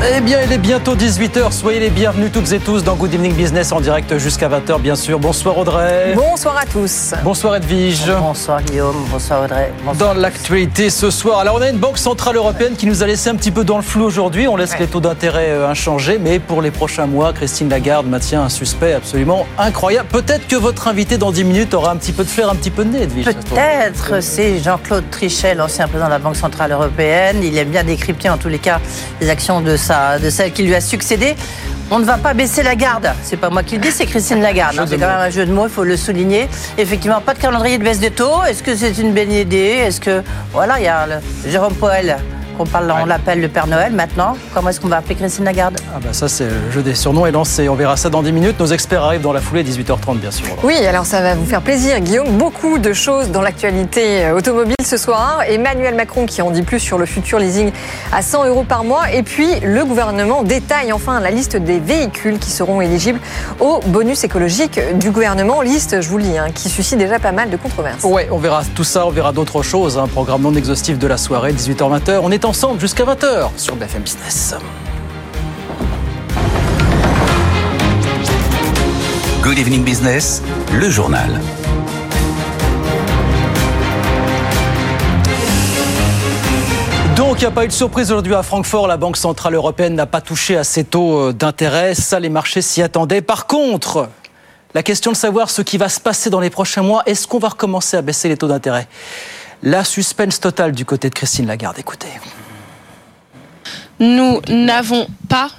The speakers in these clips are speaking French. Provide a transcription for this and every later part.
Eh bien, il est bientôt 18h. Soyez les bienvenus toutes et tous dans Good Evening Business en direct jusqu'à 20h, bien sûr. Bonsoir Audrey. Bonsoir à tous. Bonsoir Edwige. Bonsoir Guillaume. Bonsoir Audrey. Dans l'actualité ce soir, alors on a une banque centrale européenne qui nous a laissé un petit peu dans le flou aujourd'hui. On laisse les taux d'intérêt euh, inchangés, mais pour les prochains mois, Christine Lagarde maintient un suspect absolument incroyable. Peut-être que votre invité dans 10 minutes aura un petit peu de flair, un petit peu de nez, Edwige. Peut-être. C'est Jean-Claude Trichet, l'ancien président de la Banque centrale européenne. Il aime bien décrypter en tous les cas les actions de de celle qui lui a succédé. On ne va pas baisser la garde. C'est pas moi qui le dis, c'est Christine Lagarde. Hein. c'est quand même un jeu de mots, il faut le souligner. Effectivement, pas de calendrier de baisse des taux. Est-ce que c'est une bonne idée? Est-ce que voilà, il y a le Jérôme Poel on, parle, on l'appelle le Père Noël maintenant. Comment est-ce qu'on va appeler Christine Lagarde? Ah bah ça c'est le jeu des surnoms est lancé. On verra ça dans 10 minutes. Nos experts arrivent dans la foulée 18h30 bien sûr. Oui, alors ça va vous faire plaisir Guillaume. Beaucoup de choses dans l'actualité euh, automobile ce soir. Emmanuel Macron qui en dit plus sur le futur leasing à 100 euros par mois. Et puis le gouvernement détaille enfin la liste des véhicules qui seront éligibles au bonus écologique du gouvernement. Liste, je vous le lis, hein, qui suscite déjà pas mal de controverses. Oui, on verra tout ça, on verra d'autres choses. Un programme non exhaustif de la soirée, 18h-20h. On est ensemble jusqu'à 20h sur BFM Business. Good Evening Business, le journal. Donc, il n'y a pas eu de surprise aujourd'hui à Francfort. La Banque Centrale Européenne n'a pas touché à ses taux euh, d'intérêt. Ça, les marchés s'y attendaient. Par contre, la question de savoir ce qui va se passer dans les prochains mois, est-ce qu'on va recommencer à baisser les taux d'intérêt? La suspense totale du côté de Christine Lagarde. Écoutez. Nous n'avons pas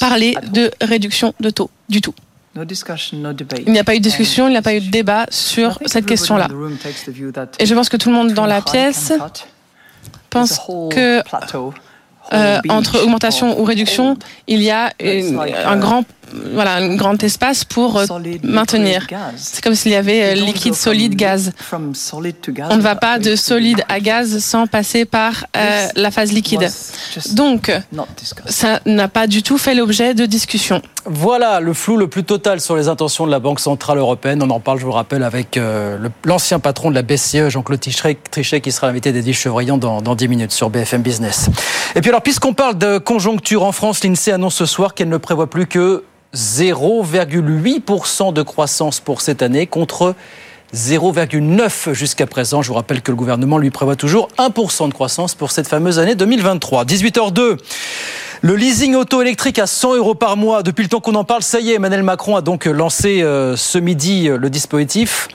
parlé de réduction de taux du tout. Il n'y a pas eu de discussion, il n'y a pas eu de débat sur cette question-là. Et je pense que tout le monde dans la pièce pense que euh, entre augmentation ou réduction, il y a un grand voilà, un grand espace pour euh, maintenir. C'est comme s'il y avait euh, liquide, solide, gaz. On ne va pas de solide à gaz sans passer par euh, la phase liquide. Donc, ça n'a pas du tout fait l'objet de discussion. Voilà le flou le plus total sur les intentions de la Banque Centrale Européenne. On en parle, je vous rappelle, avec l'ancien patron de la BCE, Jean-Claude Trichet, qui sera l'invité d'Eddie Chevrillon dans, dans 10 minutes sur BFM Business. Et puis alors, puisqu'on parle de conjoncture en France, l'INSEE annonce ce soir qu'elle ne prévoit plus que 0,8% de croissance pour cette année contre 0,9 jusqu'à présent. Je vous rappelle que le gouvernement lui prévoit toujours 1% de croissance pour cette fameuse année 2023. 18h02. Le leasing auto électrique à 100 euros par mois. Depuis le temps qu'on en parle, ça y est, Emmanuel Macron a donc lancé euh, ce midi euh, le dispositif.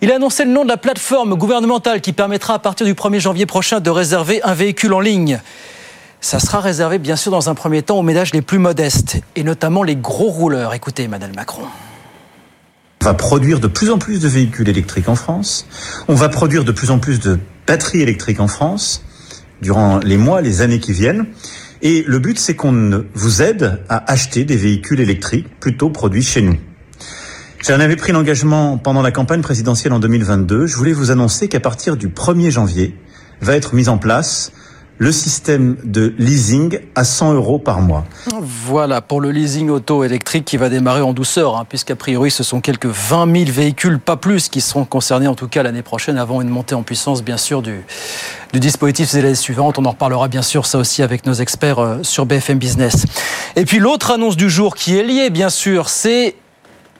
Il a annoncé le nom de la plateforme gouvernementale qui permettra à partir du 1er janvier prochain de réserver un véhicule en ligne. Ça sera réservé bien sûr dans un premier temps aux ménages les plus modestes et notamment les gros rouleurs. Écoutez Emmanuel Macron. On va produire de plus en plus de véhicules électriques en France. On va produire de plus en plus de batteries électriques en France durant les mois, les années qui viennent. Et le but, c'est qu'on vous aide à acheter des véhicules électriques plutôt produits chez nous. J'en avais pris l'engagement pendant la campagne présidentielle en 2022. Je voulais vous annoncer qu'à partir du 1er janvier, va être mise en place le système de leasing à 100 euros par mois. Voilà, pour le leasing auto électrique qui va démarrer en douceur, hein, puisqu'a priori ce sont quelques 20 000 véhicules, pas plus, qui seront concernés en tout cas l'année prochaine, avant une montée en puissance bien sûr du, dispositif des années suivantes. On en reparlera bien sûr ça aussi avec nos experts euh, sur BFM Business. Et puis l'autre annonce du jour qui est liée bien sûr, c'est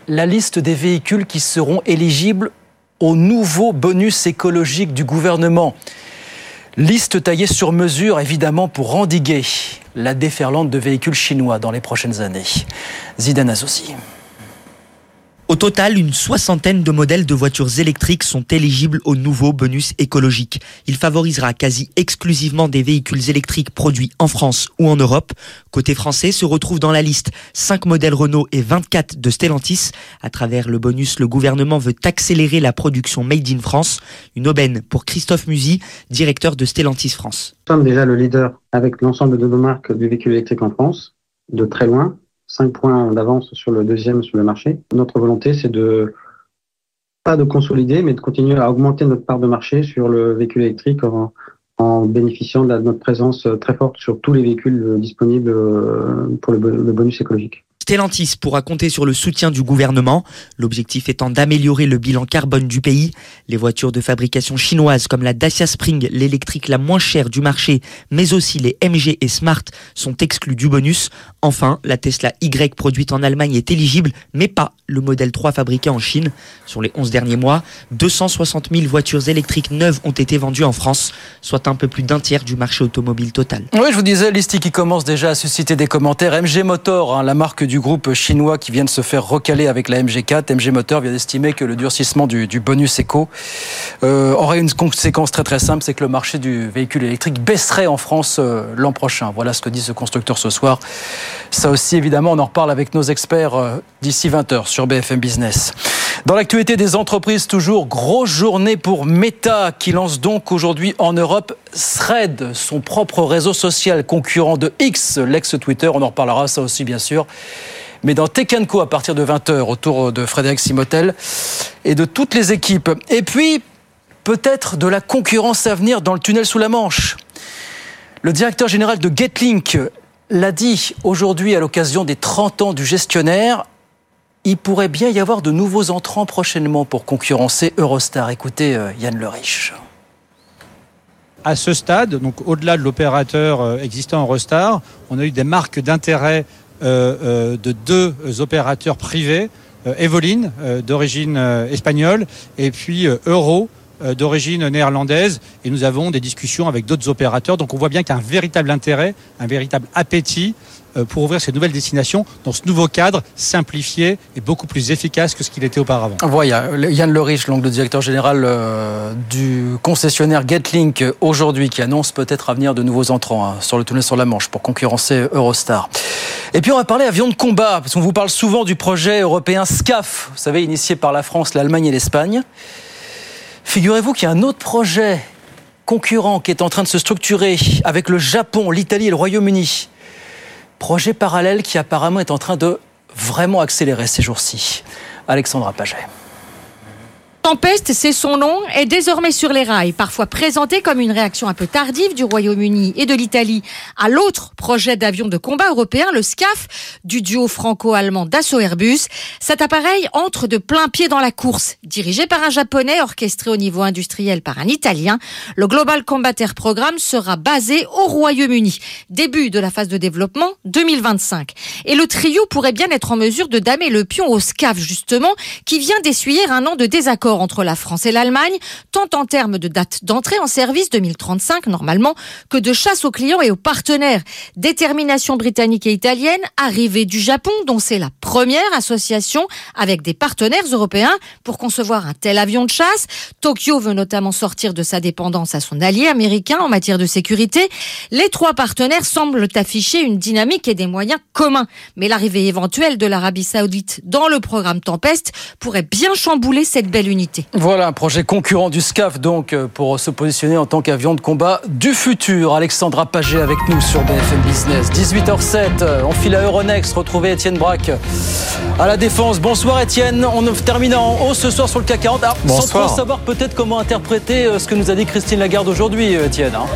la liste des véhicules qui seront éligibles au nouveau bonus écologique du gouvernement. Liste taillée sur mesure, évidemment, pour endiguer la déferlante de véhicules chinois dans les prochaines années. Zidane Azossi. Au total, une soixantaine de modèles de voitures électriques sont éligibles au nouveau bonus écologique. Il favorisera quasi exclusivement des véhicules électriques produits en France ou en Europe. Côté français, se retrouvent dans la liste 5 modèles Renault et 24 de Stellantis. À travers le bonus, le gouvernement veut accélérer la production Made in France. Une aubaine pour Christophe Musy, directeur de Stellantis France. Nous sommes déjà le leader avec l'ensemble de nos marques du véhicule électrique en France, de très loin. 5 points d'avance sur le deuxième sur le marché. Notre volonté, c'est de pas de consolider, mais de continuer à augmenter notre part de marché sur le véhicule électrique en, en bénéficiant de notre présence très forte sur tous les véhicules disponibles pour le bonus écologique. Stellantis pourra compter sur le soutien du gouvernement, l'objectif étant d'améliorer le bilan carbone du pays. Les voitures de fabrication chinoise comme la Dacia Spring, l'électrique la moins chère du marché, mais aussi les MG et Smart sont exclus du bonus. Enfin, la Tesla Y produite en Allemagne est éligible, mais pas le modèle 3 fabriqué en Chine. Sur les 11 derniers mois, 260 000 voitures électriques neuves ont été vendues en France, soit un peu plus d'un tiers du marché automobile total. Oui, je vous disais, liste qui commence déjà à susciter des commentaires. MG Motor, hein, la marque du du groupe chinois qui vient de se faire recaler avec la MG4. MG Motor vient d'estimer que le durcissement du, bonus éco euh, aurait une conséquence très très simple, c'est que le marché du véhicule électrique baisserait en France euh, l'an prochain. Voilà ce que dit ce constructeur ce soir. Ça aussi, évidemment, on en reparle avec nos experts euh, d'ici 20h sur BFM Business. Dans l'actualité des entreprises, toujours grosse journée pour Meta qui lance donc aujourd'hui en Europe Thread, son propre réseau social concurrent de X, l'ex-Twitter. On en reparlera ça aussi bien sûr. Mais dans Tech Co à partir de 20h autour de Frédéric Simotel et de toutes les équipes. Et puis peut-être de la concurrence à venir dans le tunnel sous la Manche. Le directeur général de Getlink l'a dit aujourd'hui à l'occasion des 30 ans du gestionnaire il pourrait bien y avoir de nouveaux entrants prochainement pour concurrencer Eurostar. Écoutez euh, Yann Le Riche. À ce stade, donc au-delà de l'opérateur euh, existant Eurostar, on a eu des marques d'intérêt de deux opérateurs privés, Evoline d'origine espagnole et puis Euro d'origine néerlandaise et nous avons des discussions avec d'autres opérateurs. Donc on voit bien qu'il y a un véritable intérêt, un véritable appétit euh, pour ouvrir ces nouvelles destinations dans ce nouveau cadre simplifié et beaucoup plus efficace que ce qu'il était auparavant. Voilà, Yann Lerich, le directeur général euh, du concessionnaire Getlink aujourd'hui, qui annonce peut-être à venir de nouveaux entrants hein, sur le tunnel sur la Manche pour concurrencer Eurostar. Et puis on va parler avion de combat, parce qu'on vous parle souvent du projet européen SCAF, vous savez, initié par la France, l'Allemagne et l'Espagne. Figurez-vous qu'il y a un autre projet concurrent qui est en train de se structurer avec le Japon, l'Italie et le Royaume-Uni Projet parallèle qui apparemment est en train de vraiment accélérer ces jours-ci. Alexandra Paget. Tempest, c'est son nom, est désormais sur les rails, parfois présenté comme une réaction un peu tardive du Royaume-Uni et de l'Italie à l'autre projet d'avion de combat européen, le SCAF, du duo franco-allemand Dassault Airbus. Cet appareil entre de plein pied dans la course. Dirigé par un japonais, orchestré au niveau industriel par un italien, le Global Combat Air Programme sera basé au Royaume-Uni. Début de la phase de développement 2025. Et le trio pourrait bien être en mesure de damer le pion au SCAF, justement, qui vient d'essuyer un an de désaccord entre la France et l'Allemagne, tant en termes de date d'entrée en service 2035 normalement, que de chasse aux clients et aux partenaires. Détermination britannique et italienne, arrivée du Japon, dont c'est la première association avec des partenaires européens pour concevoir un tel avion de chasse. Tokyo veut notamment sortir de sa dépendance à son allié américain en matière de sécurité. Les trois partenaires semblent afficher une dynamique et des moyens communs. Mais l'arrivée éventuelle de l'Arabie Saoudite dans le programme Tempest pourrait bien chambouler cette belle unité. Voilà un projet concurrent du SCAF donc euh, pour se positionner en tant qu'avion de combat du futur. Alexandra Paget avec nous sur BFM Business. 18h07, euh, on file à Euronext, retrouver Étienne Braque à la Défense. Bonsoir Étienne, on termine en haut ce soir sur le CAC 40. sans trop savoir peut-être comment interpréter euh, ce que nous a dit Christine Lagarde aujourd'hui Étienne. Hein.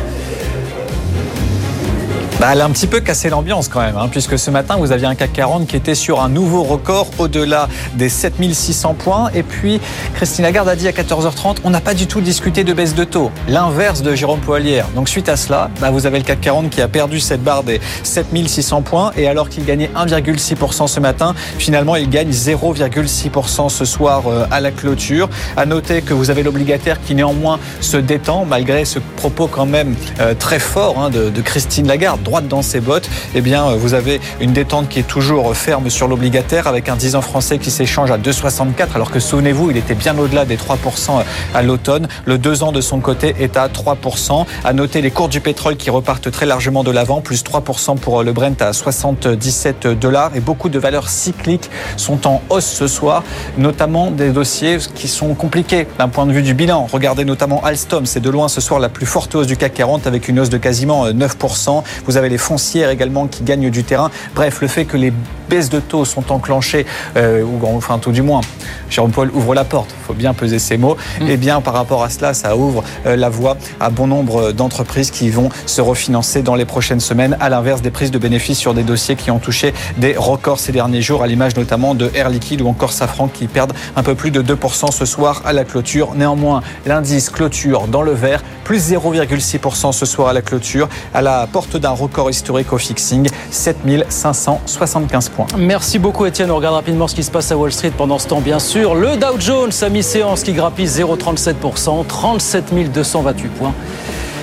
Bah, elle a un petit peu cassé l'ambiance quand même, hein, puisque ce matin, vous aviez un CAC 40 qui était sur un nouveau record au-delà des 7600 points. Et puis, Christine Lagarde a dit à 14h30, on n'a pas du tout discuté de baisse de taux. L'inverse de Jérôme Poilière. Donc, suite à cela, bah, vous avez le CAC 40 qui a perdu cette barre des 7600 points. Et alors qu'il gagnait 1,6% ce matin, finalement, il gagne 0,6% ce soir euh, à la clôture. À noter que vous avez l'obligataire qui néanmoins se détend, malgré ce propos quand même euh, très fort hein, de, de Christine Lagarde droite dans ses bottes, eh bien, vous avez une détente qui est toujours ferme sur l'obligataire avec un 10 ans français qui s'échange à 2,64 alors que souvenez-vous, il était bien au-delà des 3% à l'automne. Le 2 ans de son côté est à 3%. À noter les cours du pétrole qui repartent très largement de l'avant, plus 3% pour le Brent à 77 dollars et beaucoup de valeurs cycliques sont en hausse ce soir, notamment des dossiers qui sont compliqués d'un point de vue du bilan. Regardez notamment Alstom, c'est de loin ce soir la plus forte hausse du CAC 40 avec une hausse de quasiment 9%. Vous avez les foncières également qui gagnent du terrain. Bref, le fait que les baisses de taux sont enclenchées, euh, ou enfin tout du moins, Jérôme Paul ouvre la porte, il faut bien peser ses mots, mm. et eh bien par rapport à cela, ça ouvre euh, la voie à bon nombre d'entreprises qui vont se refinancer dans les prochaines semaines, à l'inverse des prises de bénéfices sur des dossiers qui ont touché des records ces derniers jours, à l'image notamment de Air Liquide ou encore Safran qui perdent un peu plus de 2% ce soir à la clôture. Néanmoins, l'indice clôture dans le vert, plus 0,6% ce soir à la clôture, à la porte d'un record historique au fixing, 7575 points. Merci beaucoup Étienne. On regarde rapidement ce qui se passe à Wall Street pendant ce temps, bien sûr. Le Dow Jones à mi-séance qui grappille 0,37%, 37 228 points.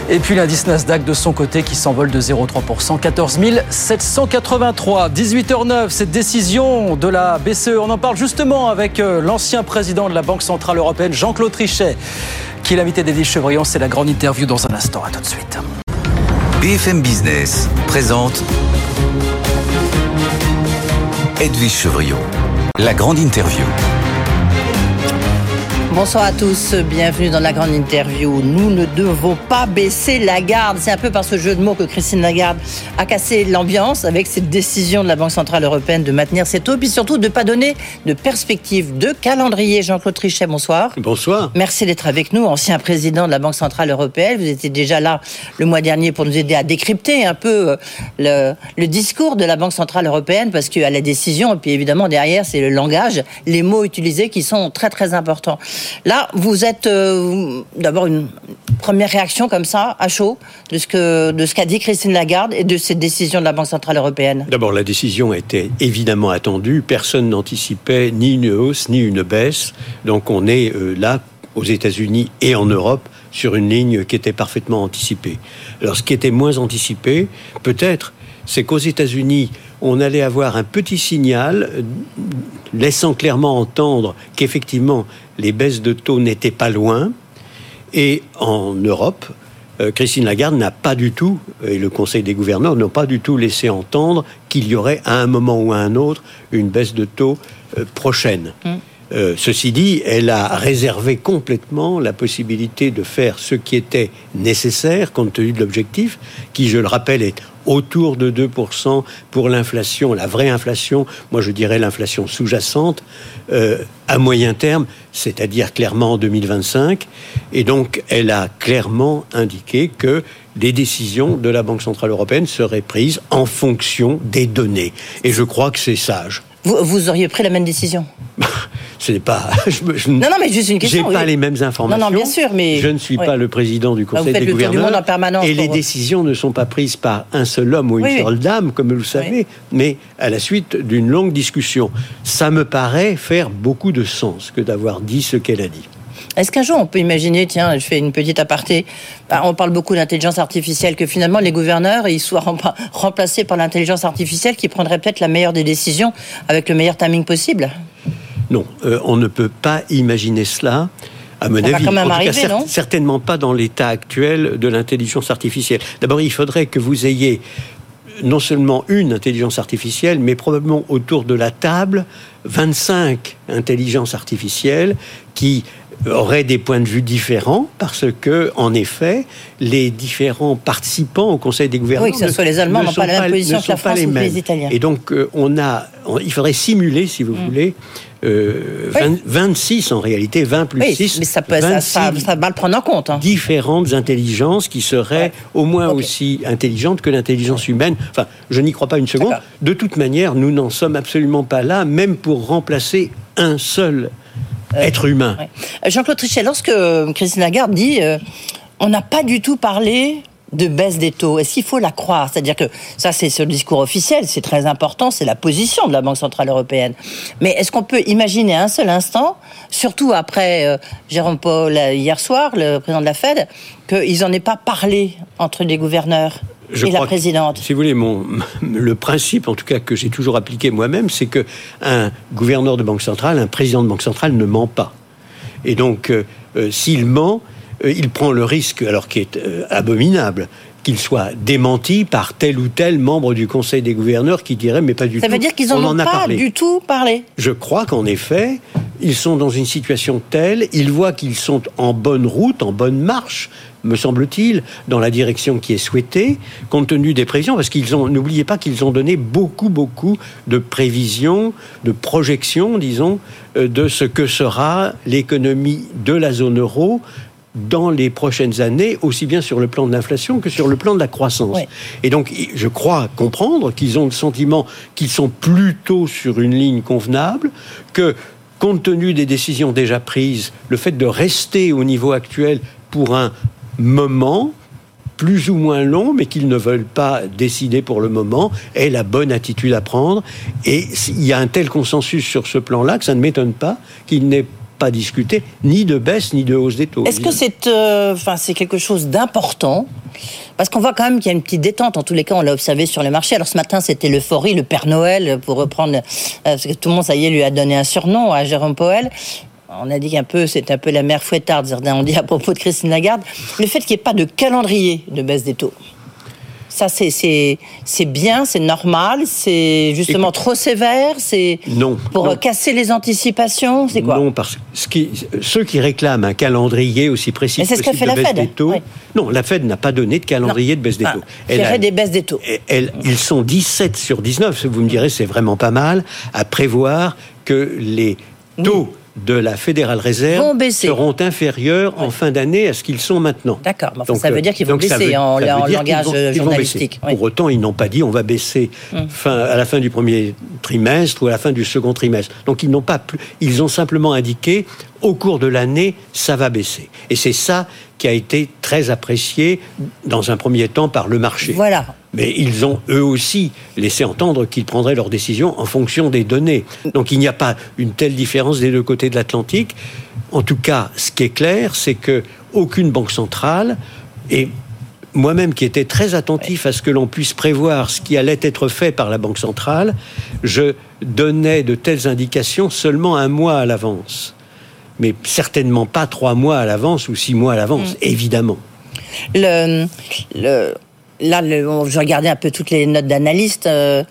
Et puis l'indice Nasdaq de son côté qui s'envole de 0,3%, 14 783. 18h09, cette décision de la BCE, on en parle justement avec euh, l'ancien président de la Banque Centrale Européenne, Jean-Claude Trichet, qui est l'invité d'Edith Chevrillon. C'est la grande interview dans un instant. À tout de suite. BFM Business présente Edwige Chevrillon, la grande interview. Bonsoir à tous, bienvenue dans la grande interview. Nous ne devons pas baisser la garde. C'est un peu par ce jeu de mots que Christine Lagarde a cassé l'ambiance avec cette décision de la Banque Centrale Européenne de maintenir ses taux, puis surtout de ne pas donner de perspective de calendrier. Jean-Claude Trichet, bonsoir. Bonsoir. Merci d'être avec nous, ancien président de la Banque Centrale Européenne. Vous étiez déjà là le mois dernier pour nous aider à décrypter un peu euh, le, le discours de la Banque Centrale Européenne, parce qu'à la décision, et puis évidemment derrière, c'est le langage, les mots utilisés qui sont très très importants. Là, vous êtes euh, d'abord une première réaction comme ça, à chaud, de ce qu'a dit Christine Lagarde et de cette décision de la Banque centrale européenne. D'abord, la décision était évidemment attendue. Personne n'anticipait ni une hausse ni une baisse. Donc, on est euh, là aux États-Unis et en Europe sur une ligne qui était parfaitement anticipée. Alors, ce qui était moins anticipé, peut-être, c'est qu'aux États-Unis, on allait avoir un petit signal euh, laissant clairement entendre qu'effectivement les baisses de taux n'étaient pas loin. Et en Europe, euh, Christine Lagarde n'a pas du tout, et le Conseil des gouverneurs n'ont pas du tout laissé entendre qu'il y aurait à un moment ou à un autre une baisse de taux euh, prochaine. Mm. Euh, ceci dit, elle a réservé complètement la possibilité de faire ce qui était nécessaire compte tenu de l'objectif, qui, je le rappelle, est autour de 2% pour l'inflation, la vraie inflation, moi je dirais l'inflation sous-jacente, euh, à moyen terme, c'est-à-dire clairement en 2025. Et donc, elle a clairement indiqué que les décisions de la Banque Centrale Européenne seraient prises en fonction des données. Et je crois que c'est sage. Vous, auriez pris la même décision Ce n'est pas. Je, non, non, mais juste une question. J'ai pas les mêmes informations. Non, non, bien sûr, mais je ne suis pas le président du Conseil des gouverneurs. en permanence et les décisions ne sont pas prises par un seul homme ou une seule dame, comme vous le savez, mais à la suite d'une longue discussion. Ça me paraît faire beaucoup de sens que d'avoir dit ce qu'elle a dit. Est-ce qu'un jour on peut imaginer, tiens, je fais une petite aparté, bah, on parle beaucoup d'intelligence artificielle, que finalement les gouverneurs ils soient remplacés par l'intelligence artificielle qui prendrait peut-être la meilleure des décisions avec le meilleur timing possible? Non, euh, on ne peut pas imaginer cela. À mon avis, certainement pas dans l'état actuel de l'intelligence artificielle. D'abord, il faudrait que vous ayez non seulement une intelligence artificielle, mais probablement autour de la table 25 intelligences artificielles qui auraient des points de vue différents parce que, en effet, les différents participants au Conseil des gouvernements. Oui, que ce soit les Allemands n'ont pas la même position que la France ou les Italiens. Et donc, euh, on a, il faudrait simuler, si vous mm. voulez, 26 euh, en réalité, 20 plus 6. Mais ça, peut, ça, ça, va le prendre en compte. Hein. Différentes intelligences qui seraient au moins aussi intelligentes que l'intelligence humaine. Enfin, je n'y crois pas une seconde. De toute manière, nous n'en sommes absolument pas là, même pour remplacer un seul être humain. Jean-Claude Trichet, lorsque Christine Lagarde dit euh, on n'a pas du tout parlé de baisse des taux. Est-ce qu'il faut la croire? C'est-à-dire que ça, c'est ce discours officiel, c'est très important, c'est la position de la Banque Centrale Européenne. Mais est-ce qu'on peut imaginer un seul instant, surtout après euh, Jérôme Paul hier soir, le président de la Fed, qu'ils n'en aient pas parlé entre les gouverneurs? Et la présidente. si vous voulez, mon, le principe, en tout cas, que j'ai toujours appliqué moi-même, c'est que un gouverneur de banque centrale, un président de banque centrale ne ment pas. Et donc, euh, euh, s'il ment, euh, il prend le risque, alors qui est abominable, qu'il soit démenti par tel ou tel membre du Conseil des gouverneurs qui dirait mais pas du tout. Ça veut dire qu'ils n'en ont pas du tout parlé. Je crois qu'en effet, ils sont dans une situation telle, ils voient qu'ils sont en bonne route, en bonne marche, me semble-t-il, dans la direction qui est souhaitée, compte tenu des prévisions, parce qu'ils ont, n'oubliez pas qu'ils ont donné beaucoup, beaucoup de prévisions, de projections, disons, euh, de ce que sera l'économie de la zone euro dans les prochaines années, aussi bien sur le plan de l'inflation que sur le plan de la croissance. Et donc, je crois comprendre qu'ils ont le sentiment qu'ils sont plutôt sur une ligne convenable, que compte tenu des décisions déjà prises, le fait de rester au niveau actuel pour un moment plus ou moins long, mais qu'ils ne veulent pas décider pour le moment, est la bonne attitude à prendre. Et il y a un tel consensus sur ce plan-là que ça ne m'étonne pas qu'il n'ait pas discuté ni de baisse ni de hausse des taux. Est-ce que c'est euh, c'est quelque chose d'important parce qu'on voit quand même qu'il y a une petite détente. En tous les cas, on l'a observé sur le marché. Alors ce matin, c'était l'euphorie, le Père Noël, pour reprendre, euh, parce que tout le monde, ça y est, lui a donné un surnom à Jérôme Powell. On a dit qu'un peu, c'est un peu la mère fouettarde, ont dit à propos de Christine Lagarde. Le fait qu'il n'y ait pas de calendrier de baisse des taux. Ça, c'est bien, c'est normal, c'est justement trop sévère, c'est pour casser les anticipations, c'est quoi? Non, parce que ceux qui réclament un calendrier aussi précis c'est ce qu'a fait la Fed. Des taux, Non, la Fed n'a pas donné de calendrier de baisse des taux. Elle a des baisses des taux. ils sont 17 sur 19, vous me direz, c'est vraiment pas mal, à prévoir que les taux de la Fédérale Réserve seront inférieurs en fin d'année à ce qu'ils sont maintenant. D'accord, ça veut dire qu'ils vont baisser en, langage journalistique. Pour autant, ils n'ont pas dit on va baisser hum. fin, à la fin du premier trimestre ou à la fin du second trimestre. Donc ils n'ont pas plus, ils ont simplement indiqué au cours de l'année, ça va baisser. Et c'est ça qui a été très apprécié dans un premier temps par le marché. Voilà. Mais ils ont eux aussi laissé entendre qu'ils prendraient leurs décisions en fonction des données. Donc il n'y a pas une telle différence des deux côtés de l'Atlantique. En tout cas, ce qui est clair, c'est que aucune banque centrale et moi-même qui étais très attentif à ce que l'on puisse prévoir ce qui allait être fait par la Banque centrale, je donnais de telles indications seulement un mois à l'avance mais certainement pas trois mois à l'avance ou six mois à l'avance, mm. évidemment. Le, le, là, je regardais un peu toutes les notes d'analystes. Euh,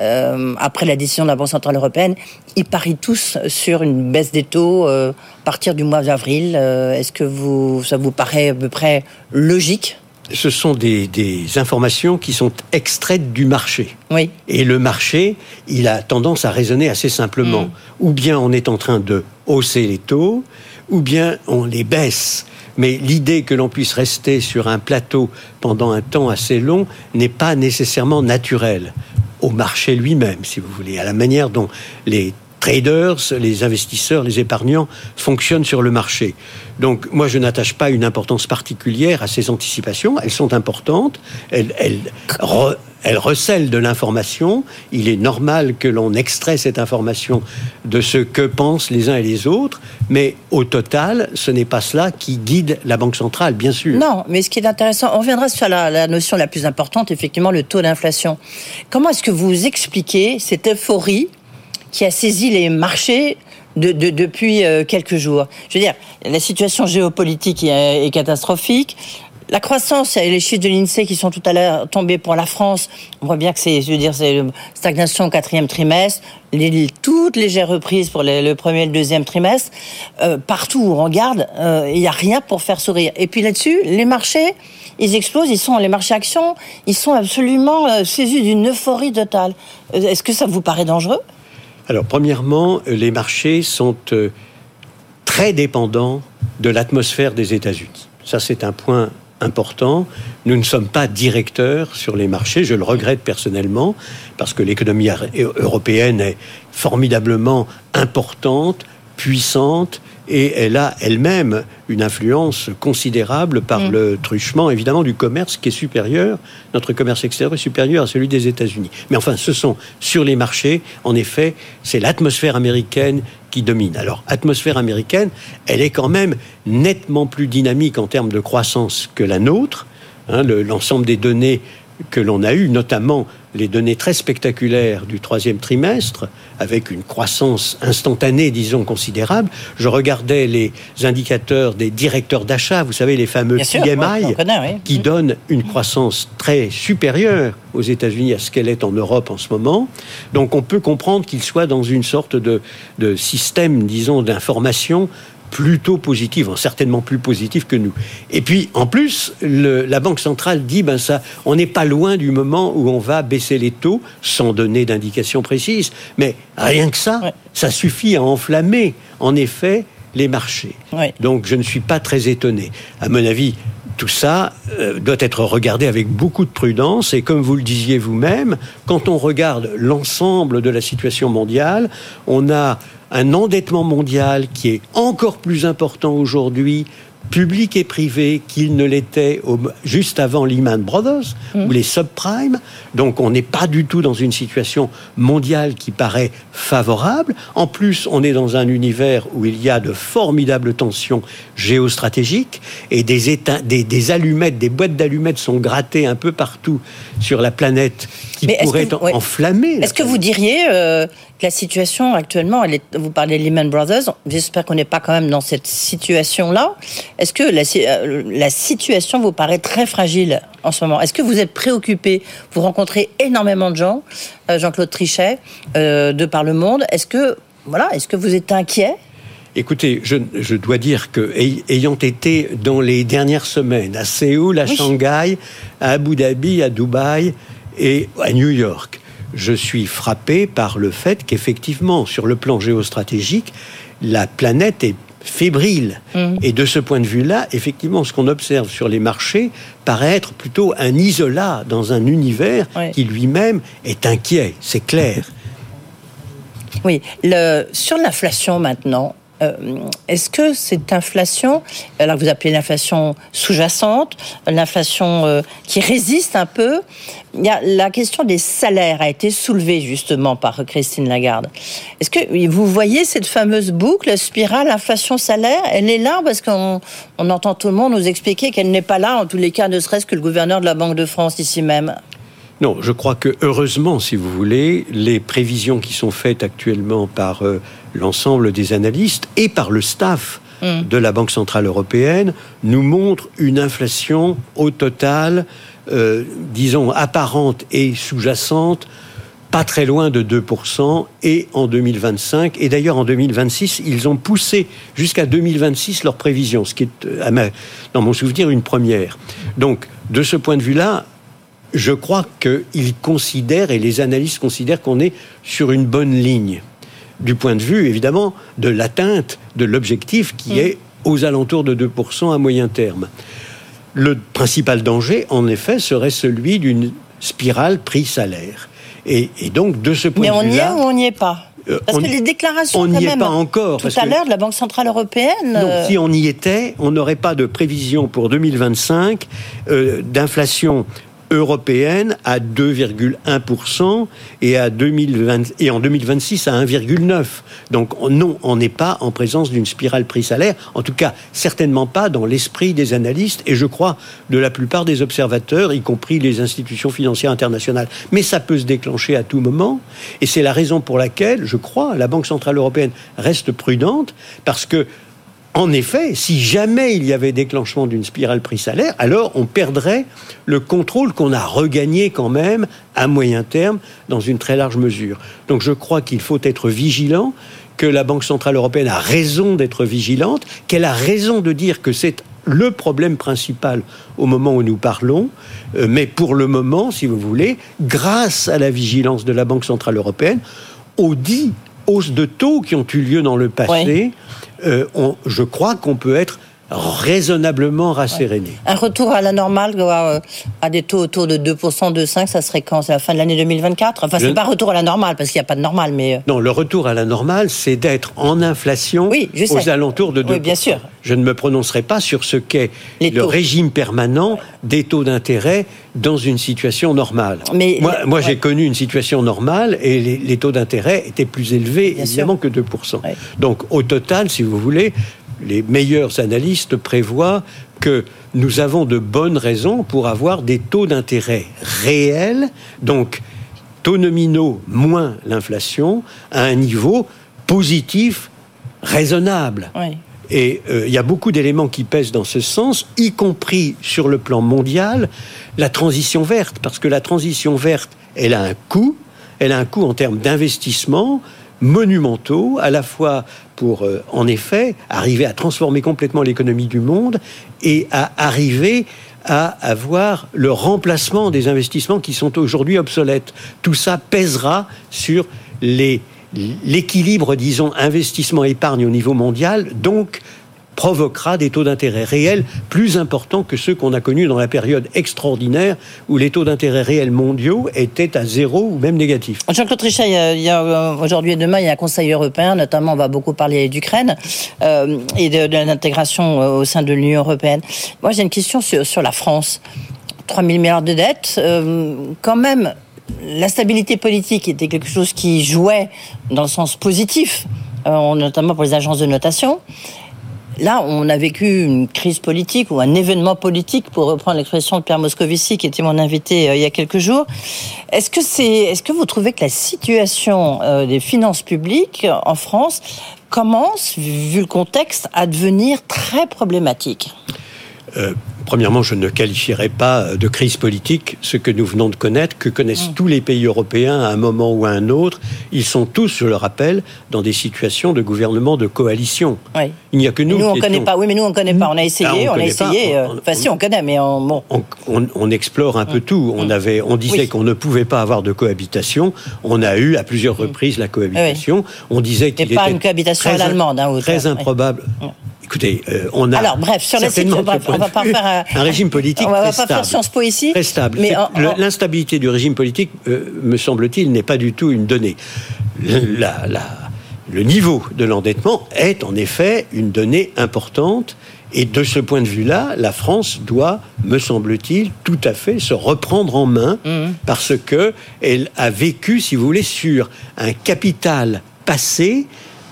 euh, après la décision de la Banque Centrale Européenne, ils parient tous sur une baisse des taux euh, à partir du mois d'avril. Est-ce que vous, ça vous paraît à peu près logique? Ce sont des, informations qui sont extraites du marché. Oui. Et le marché, il a tendance à raisonner assez simplement. Mm. Ou bien on est en train de hausser les taux, ou bien on les baisse. Mais l'idée que l'on puisse rester sur un plateau pendant un temps assez long n'est pas nécessairement naturelle au marché lui-même, si vous voulez, à la manière dont les traders, les investisseurs, les épargnants fonctionnent sur le marché. Donc moi, je n'attache pas une importance particulière à ces anticipations. Elles sont importantes. Elles, elles, recèlent de l'information. Il est normal que l'on extrait cette information de ce que pensent les uns et les autres. Mais au total, ce n'est pas cela qui guide la Banque centrale, bien sûr. Non, mais ce qui est intéressant, on reviendra sur la, notion la plus importante, effectivement, le taux d'inflation. Comment est-ce que vous expliquez cette euphorie qui a saisi les marchés de, depuis euh, quelques jours? Je veux dire, la situation géopolitique est, catastrophique. La croissance et les chiffres de l'INSEE qui sont tout à l'heure tombés pour la France, on voit bien que c'est, je veux dire, c'est stagnation au quatrième trimestre, toutes légères reprises pour le premier et le deuxième trimestre. Euh, partout où on regarde, euh, il n'y a rien pour faire sourire. Et puis là-dessus, les marchés, ils explosent, ils sont, les marchés actions, ils sont absolument saisis d'une euphorie totale. Est-ce que ça vous paraît dangereux? Alors, premièrement, les marchés sont euh, très dépendants de l'atmosphère des États-Unis. Ça, c'est un point important. Nous ne sommes pas directeurs sur les marchés. Je le regrette personnellement parce que l'économie européenne est formidablement importante, puissante et elle a elle-même une influence considérable par mm. le truchement, évidemment, du commerce qui est supérieur, notre commerce extérieur est supérieur à celui des États-Unis. Mais enfin, ce sont sur les marchés, en effet, c'est l'atmosphère américaine domine. Alors, atmosphère américaine, elle est quand même nettement plus dynamique en termes de croissance que la nôtre. Hein, L'ensemble des données que l'on a eues, notamment les données très spectaculaires du troisième trimestre, avec une croissance instantanée, disons, considérable. Je regardais les indicateurs des directeurs d'achat, vous savez, les fameux PMI, qui mm. donnent une croissance très supérieure aux États-Unis à ce qu'elle est en Europe en ce moment. Donc on peut comprendre qu'il soit dans une sorte de, de système, disons, d'information plutôt positive, certainement plus positive que nous. Et puis, en plus, la Banque centrale dit, ben ça, on n'est pas loin du moment où on va baisser les taux, sans donner d'indication précise, mais rien que ça, ça suffit à enflammer, en effet, les marchés. Donc, je ne suis pas très étonné. À mon avis, tout ça euh, doit être regardé avec beaucoup de prudence et comme vous le disiez vous-même, quand on regarde l'ensemble de la situation mondiale, on a un endettement mondial qui est encore plus important aujourd'hui public et privé qu'il ne l'était juste avant Lehman Brothers mmh. ou les subprimes. Donc on n'est pas du tout dans une situation mondiale qui paraît favorable. En plus, on est dans un univers où il y a de formidables tensions géostratégiques et des, des, allumettes, des boîtes d'allumettes sont grattées un peu partout sur la planète qui pourraient être enflammées. Est-ce que vous diriez euh, la situation actuellement, elle est, vous parlez de Lehman Brothers, j'espère qu'on n'est pas quand même dans cette situation-là. Est-ce que la, euh, la, situation vous paraît très fragile en ce moment? Est-ce que vous êtes préoccupé? Vous rencontrez énormément de gens, euh, Jean-Claude Trichet, euh, de par le monde. Est-ce que, voilà, est-ce que vous êtes inquiet? Écoutez, je, je, dois dire que, ayant été dans les dernières semaines à Séoul, à Shanghai, à Abu Dhabi, à Dubaï et à New York, je suis frappé par le fait qu'effectivement, sur le plan géostratégique, la planète est fébrile. Mmh. Et de ce point de vue-là, effectivement, ce qu'on observe sur les marchés paraît être plutôt un isolat dans un univers qui lui-même est inquiet, c'est clair. Oui, le, sur l'inflation maintenant, est-ce que cette inflation, alors vous appelez l'inflation sous-jacente, l'inflation euh, qui résiste un peu, la question des salaires a été soulevée justement par Christine Lagarde. Est-ce que vous voyez cette fameuse boucle, spirale inflation-salaire Elle est là parce qu'on on entend tout le monde nous expliquer qu'elle n'est pas là, en tous les cas, ne serait-ce que le gouverneur de la Banque de France ici même. Non, je crois que heureusement, si vous voulez, les prévisions qui sont faites actuellement par euh, l'ensemble des analystes et par le staff mm. de la Banque centrale européenne nous montrent une inflation au total, euh, disons apparente et sous-jacente, pas très loin de 2% et en 2025. Et d'ailleurs, en 2026, ils ont poussé jusqu'à 2026 leurs prévisions, ce qui est, euh, dans mon souvenir, une première. Donc, de ce point de vue-là, je crois qu'ils considèrent, et les analystes considèrent qu'on est sur une bonne ligne, du point de vue, évidemment, de l'atteinte de l'objectif qui mm. est aux alentours de 2% à moyen terme. Le principal danger, en effet, serait celui d'une spirale prix-salaire. Et, donc, de ce point de vue-là... Mais on y est ou on n'y est pas? euh, parce que les déclarations, on n'y est pas encore. Tout à l'heure, de la Banque centrale européenne. Non, euh, si on y était, on n'aurait pas de prévision pour 2025 euh, d'inflation européenne à 2,1% et, à 2020, et en 2026 à 1,9%. Donc non, on n'est pas en présence d'une spirale prix-salaire, en tout cas certainement pas dans l'esprit des analystes et je crois de la plupart des observateurs, y compris les institutions financières internationales. Mais ça peut se déclencher à tout moment et c'est la raison pour laquelle, je crois, la Banque Centrale Européenne reste prudente parce que en effet, si jamais il y avait déclenchement d'une spirale prix-salaire, alors on perdrait le contrôle qu'on a regagné quand même à moyen terme dans une très large mesure. Donc je crois qu'il faut être vigilant, que la Banque Centrale Européenne a raison d'être vigilante, qu'elle a raison de dire que c'est le problème principal au moment où nous parlons, euh, mais pour le moment, si vous voulez, grâce à la vigilance de la Banque Centrale Européenne, aux dix hausses de taux qui ont eu lieu dans le passé, euh, je crois qu'on peut être raisonnablement rasséréné. Un retour à la normale, euh, à des taux autour de 2%, 2,5%, ça serait quand? C'est la fin de l'année 2024 Enfin, c'est pas retour à la normale, parce qu'il n'y a pas de normale, mais... Euh. Non, le retour à la normale, c'est d'être en inflation aux alentours de 2%. Oui, bien sûr. Je ne me prononcerai pas sur ce qu'est le régime permanent des taux d'intérêt dans une situation normale. Mais moi, j'ai connu une situation normale et les, taux d'intérêt étaient plus élevés, évidemment, que 2%. Donc, au total, si vous voulez, les meilleurs analystes prévoient que nous avons de bonnes raisons pour avoir des taux d'intérêt réels, donc taux nominaux moins l'inflation, à un niveau positif raisonnable. Et euh, il y a beaucoup d'éléments qui pèsent dans ce sens, y compris sur le plan mondial, la transition verte, parce que la transition verte, elle a un coût, elle a un coût en termes d'investissement monumentaux, à la fois pour, euh, en effet, arriver à transformer complètement l'économie du monde et à arriver à avoir le remplacement des investissements qui sont aujourd'hui obsolètes. Tout ça pèsera sur l'équilibre, disons, investissement-épargne au niveau mondial, donc provoquera des taux d'intérêt réels plus importants que ceux qu'on a connus dans la période extraordinaire où les taux d'intérêt réels mondiaux étaient à zéro ou même négatifs. Jean-Claude Trichet, euh, aujourd'hui et demain, il y a un Conseil européen, notamment on va beaucoup parler d'Ukraine euh, et de, l'intégration euh, au sein de l'Union européenne. Moi j'ai une question sur, la France. 3 000 milliards de dettes, quand même, la stabilité politique était quelque chose qui jouait dans le sens positif, notamment pour les agences de notation. Là, on a vécu une crise politique ou un événement politique, pour reprendre l'expression de Pierre Moscovici, qui était mon invité euh, il y a quelques jours. Est-ce que vous trouvez que la situation euh, des finances publiques en France commence, vu le contexte, à devenir très problématique? Premièrement, je ne qualifierais pas de crise politique ce que nous venons de connaître, que connaissent mm. tous les pays européens à un moment ou à un autre. Ils sont tous, je le rappelle, dans des situations de gouvernement de coalition. Il n'y a que nous. nous, on ne connaît pas. Oui, mais nous, on ne connaît pas. On a essayé, ah, on, a essayé. Euh, enfin, si, on connaît, mais on, bon. on, explore un peu mm. tout. On, mm. avait, on disait qu'on ne pouvait pas avoir de cohabitation. On a eu à plusieurs reprises la cohabitation. On disait qu'il était. pas une cohabitation à l'allemande, hein, Très improbable. Écoutez, euh, on a. Alors, bref, sur la situation, on va pas faire un, régime politique. On va pas faire Sciences Po ici. Très stable. Mais l'instabilité du régime politique, euh, me semble-t-il, n'est pas du tout une donnée. La, la, le niveau de l'endettement est en effet une donnée importante. Et de ce point de vue-là, la France doit, me semble-t-il, tout à fait se reprendre en main mmh. parce que elle a vécu, si vous voulez, sur un capital passé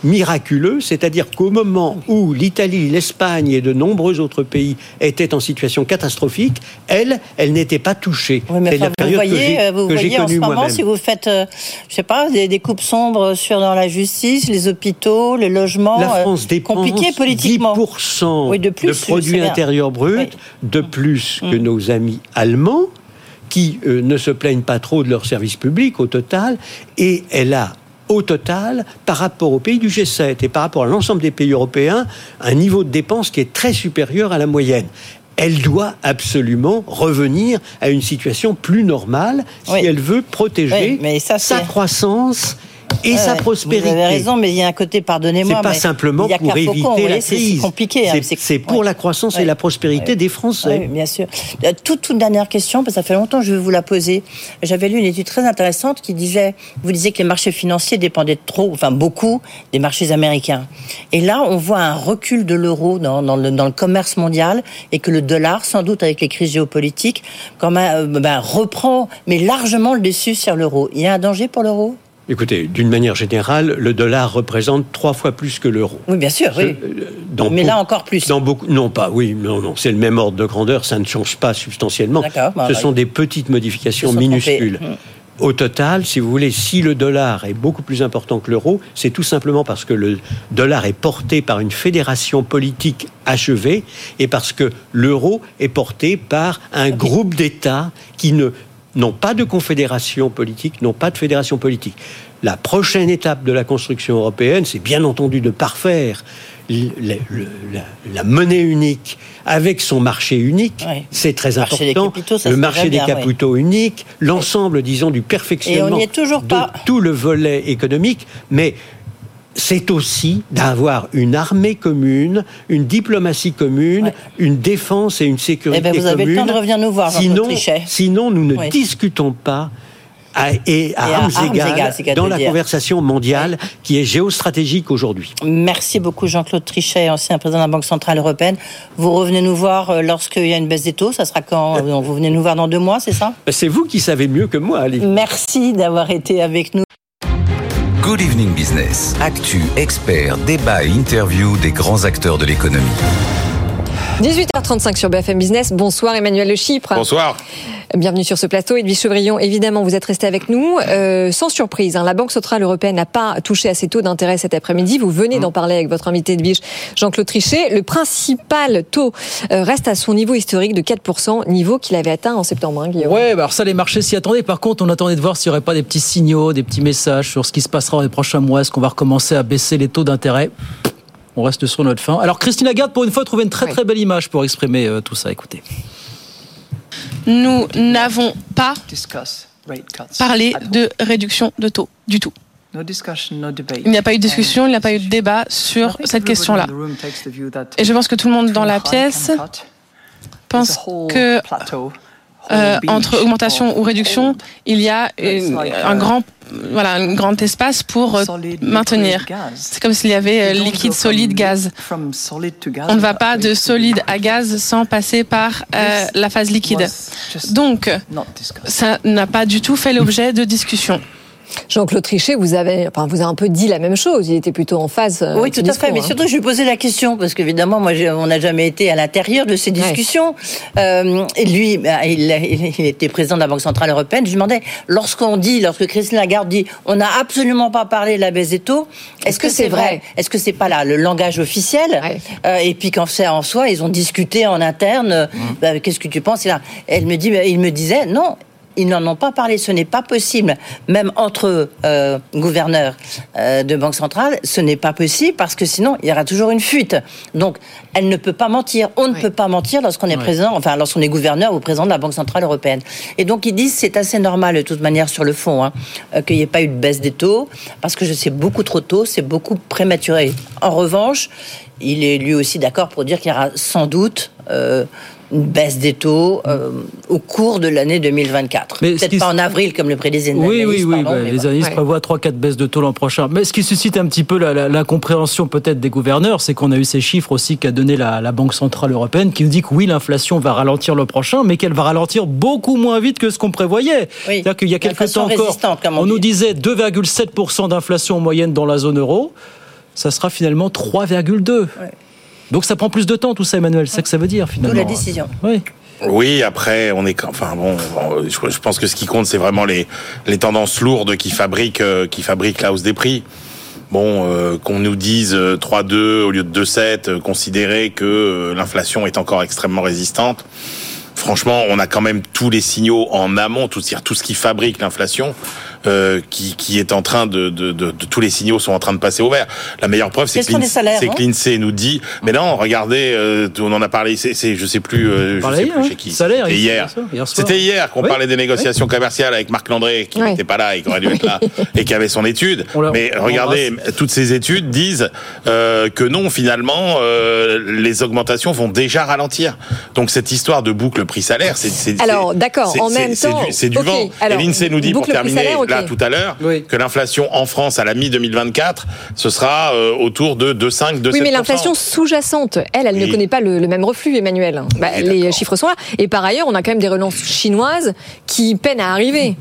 miraculeux, c'est-à-dire qu'au moment où l'Italie, l'Espagne et de nombreux autres pays étaient en situation catastrophique, elle, elle n'était pas touchée. Oui, mais vous voyez, que vous voyez en ce moment, si vous faites, euh, je sais pas, des, coupes sombres sur dans la justice, les hôpitaux, les logements, la France euh, compliqué politiquement. 10% de, plus, de produit intérieur brut de plus que mm. nos amis allemands qui euh, ne se plaignent pas trop de leur service public au total, et elle a au total, par rapport aux pays du G7 et par rapport à l'ensemble des pays européens, un niveau de dépenses qui est très supérieur à la moyenne. Elle doit absolument revenir à une situation plus normale si elle veut protéger sa croissance et sa prospérité. Vous avez raison, mais il y a un côté, pardonnez-moi. C'est pas simplement pour éviter la crise. C'est compliqué. Hein, c'est pour la croissance et la prospérité des Français. Oui, bien sûr. Euh, toute, toute dernière question, parce que ça fait longtemps que je veux vous la poser. J'avais lu une étude très intéressante qui disait, vous disiez que les marchés financiers dépendaient trop, enfin beaucoup, des marchés américains. Et là, on voit un recul de l'euro dans, dans, le, dans le commerce mondial et que le dollar, sans doute avec les crises géopolitiques, quand même, euh, ben, reprend, mais largement le dessus sur l'euro. Il y a un danger pour l'euro? Écoutez, d'une manière générale, le dollar représente trois fois plus que l'euro. Oui, bien sûr, oui. Euh, Mais là encore plus. Dans beaucoup, non, pas, oui, non, non, c'est le même ordre de grandeur, ça ne change pas substantiellement. Bah, Ce sont des petites modifications minuscules. Hum. Au total, si vous voulez, si le dollar est beaucoup plus important que l'euro, c'est tout simplement parce que le dollar est porté par une fédération politique achevée et parce que l'euro est porté par un groupe d'États qui ne n'ont pas de confédération politique, n'ont pas de fédération politique. La prochaine étape de la construction européenne, c'est bien entendu de parfaire la, monnaie unique avec son marché unique, c'est très important. le marché des capitaux unique, l'ensemble, disons, du perfectionnement de tout le volet économique, mais c'est aussi d'avoir une armée commune, une diplomatie commune, une défense et une sécurité commune. Eh ben vous avez le temps de revenir nous voir, sinon, sinon, nous ne discutons pas à, et à, armes, égales, dans la conversation mondiale qui est géostratégique aujourd'hui. Merci beaucoup Jean-Claude Trichet, ancien président de la Banque Centrale Européenne. Vous revenez nous voir euh, lorsqu'il y a une baisse des taux, ça sera quand euh, Vous venez nous voir dans deux mois, c'est ça? C'est vous qui savez mieux que moi, Ali. Merci d'avoir été avec nous. Good Evening Business. Actu, experts, débat et interview des grands acteurs de l'économie. 18h35 sur BFM Business. Bonsoir Emmanuel Le Chypre. Bonsoir. Bienvenue sur ce plateau. Edwige Chevrillon, évidemment, vous êtes resté avec nous. Euh, sans surprise, hein, la Banque Centrale Européenne n'a pas touché à ses taux d'intérêt cet après-midi. Vous venez d'en parler avec votre invité Edwige, Jean-Claude Trichet. Le principal taux euh, reste à son niveau historique de 4%, niveau qu'il avait atteint en septembre. Hein, Guillaume. Ouais, bah alors ça, les marchés s'y attendaient. Par contre, on attendait de voir s'il n'y aurait pas des petits signaux, des petits messages sur ce qui se passera dans les prochains mois. Est-ce qu'on va recommencer à baisser les taux d'intérêt? On reste sur notre fin. Alors Christine Lagarde, pour une fois, a trouvé une très très belle image pour exprimer euh, tout ça. Écoutez. Nous n'avons pas parlé de réduction de taux du tout. Il n'y a pas eu de discussion, il n'y a pas eu de débat sur cette question-là. Et je pense que tout le monde dans la pièce pense que euh, entre augmentation ou réduction, il y a un grand, voilà, un grand espace pour euh, maintenir. C'est comme s'il y avait euh, liquide, solide, gaz. On ne va pas de solide à gaz sans passer par la phase liquide. Donc, ça n'a pas du tout fait l'objet de discussion. Jean-Claude Trichet, vous avez, enfin, vous a un peu dit la même chose. Il était plutôt en phase. Euh, oui, tout à fait. Mais hein. surtout, je lui posais la question parce qu'évidemment, moi, on n'a jamais été à l'intérieur de ces discussions. Euh, et lui, bah, il, était président de la Banque centrale européenne. Je lui demandais, lorsqu'on dit, lorsque Christine Lagarde dit, on n'a absolument pas parlé de la baisse des taux. Est-ce que c'est vrai, Est-ce que c'est pas là le langage officiel? Euh, Et puis quand c'est en soi, ils ont discuté en interne. Mmh. Bah, qu'est-ce que tu penses? Elle me dit, il me disait, non ils n'en ont pas parlé. Ce n'est pas possible, même entre euh, gouverneurs euh, de banque centrale, ce n'est pas possible parce que sinon il y aura toujours une fuite. Donc elle ne peut pas mentir. On ne peut pas mentir lorsqu'on est président, enfin lorsqu'on est gouverneur ou président de la Banque centrale européenne. Et donc ils disent c'est assez normal de toute manière sur le fond hein, euh, qu'il n'y ait pas eu de baisse des taux parce que je sais beaucoup trop tôt, c'est beaucoup prématuré. En revanche, il est lui aussi d'accord pour dire qu'il y aura sans doute euh, une baisse des taux euh, au cours de l'année 2024. Peut-être pas en avril comme le prédisait Oui, oui, oui. Bah, les analystes prévoient 3-4 baisses de taux l'an prochain. Mais ce qui suscite un petit peu la, compréhension peut-être des gouverneurs, c'est qu'on a eu ces chiffres aussi qu'a donné la, Banque Centrale Européenne qui nous dit que oui, l'inflation va ralentir le prochain, mais qu'elle va ralentir beaucoup moins vite que ce qu'on prévoyait. C'est-à-dire qu'il y a quelques temps encore, on, on nous disait 2,7% d'inflation en moyenne dans la zone euro. Ça sera finalement 3,2%. Donc ça prend plus de temps tout ça, Emmanuel. C'est ce que ça veut dire finalement. la décision. Oui. Oui, après, on est, enfin bon, je pense que ce qui compte, c'est vraiment les les tendances lourdes qui fabriquent euh, qui fabriquent la hausse des prix. Bon, euh, qu'on nous dise 3,2 euh, au lieu de 2,7, considérer que l'inflation est encore extrêmement résistante. Franchement, on a quand même tous les signaux en amont, tout, tout ce qui fabrique l'inflation. Euh, qui, qui, est en train de, de, de, de, tous les signaux sont en train de passer au vert. La meilleure preuve, c'est que l'INSEE hein nous dit, mais non, regardez, euh, on en a parlé, c'est, je sais plus, euh, je sais plus hein. chez qui. C'était hier. C'était hier qu'on parlait des négociations commerciales avec Marc Landré, qui n'était pas là et qui aurait dû être là, et qui avait son étude. mais regardez, toutes ces études disent euh, que non, finalement, euh, les augmentations vont déjà ralentir. Donc cette histoire de boucle prix-salaire, c'est alors d'accord. En même temps, c'est du, vent. et l'INSEE nous dit pour terminer tout à l'heure, que l'inflation en France à la mi-2024, ce sera euh, autour de 2,5, 2,7%. Oui, mais l'inflation sous-jacente, elle, elle ne connaît pas le, même reflux, Emmanuel. Bah, les chiffres sont là. Et par ailleurs, on a quand même des relances chinoises qui peinent à arriver.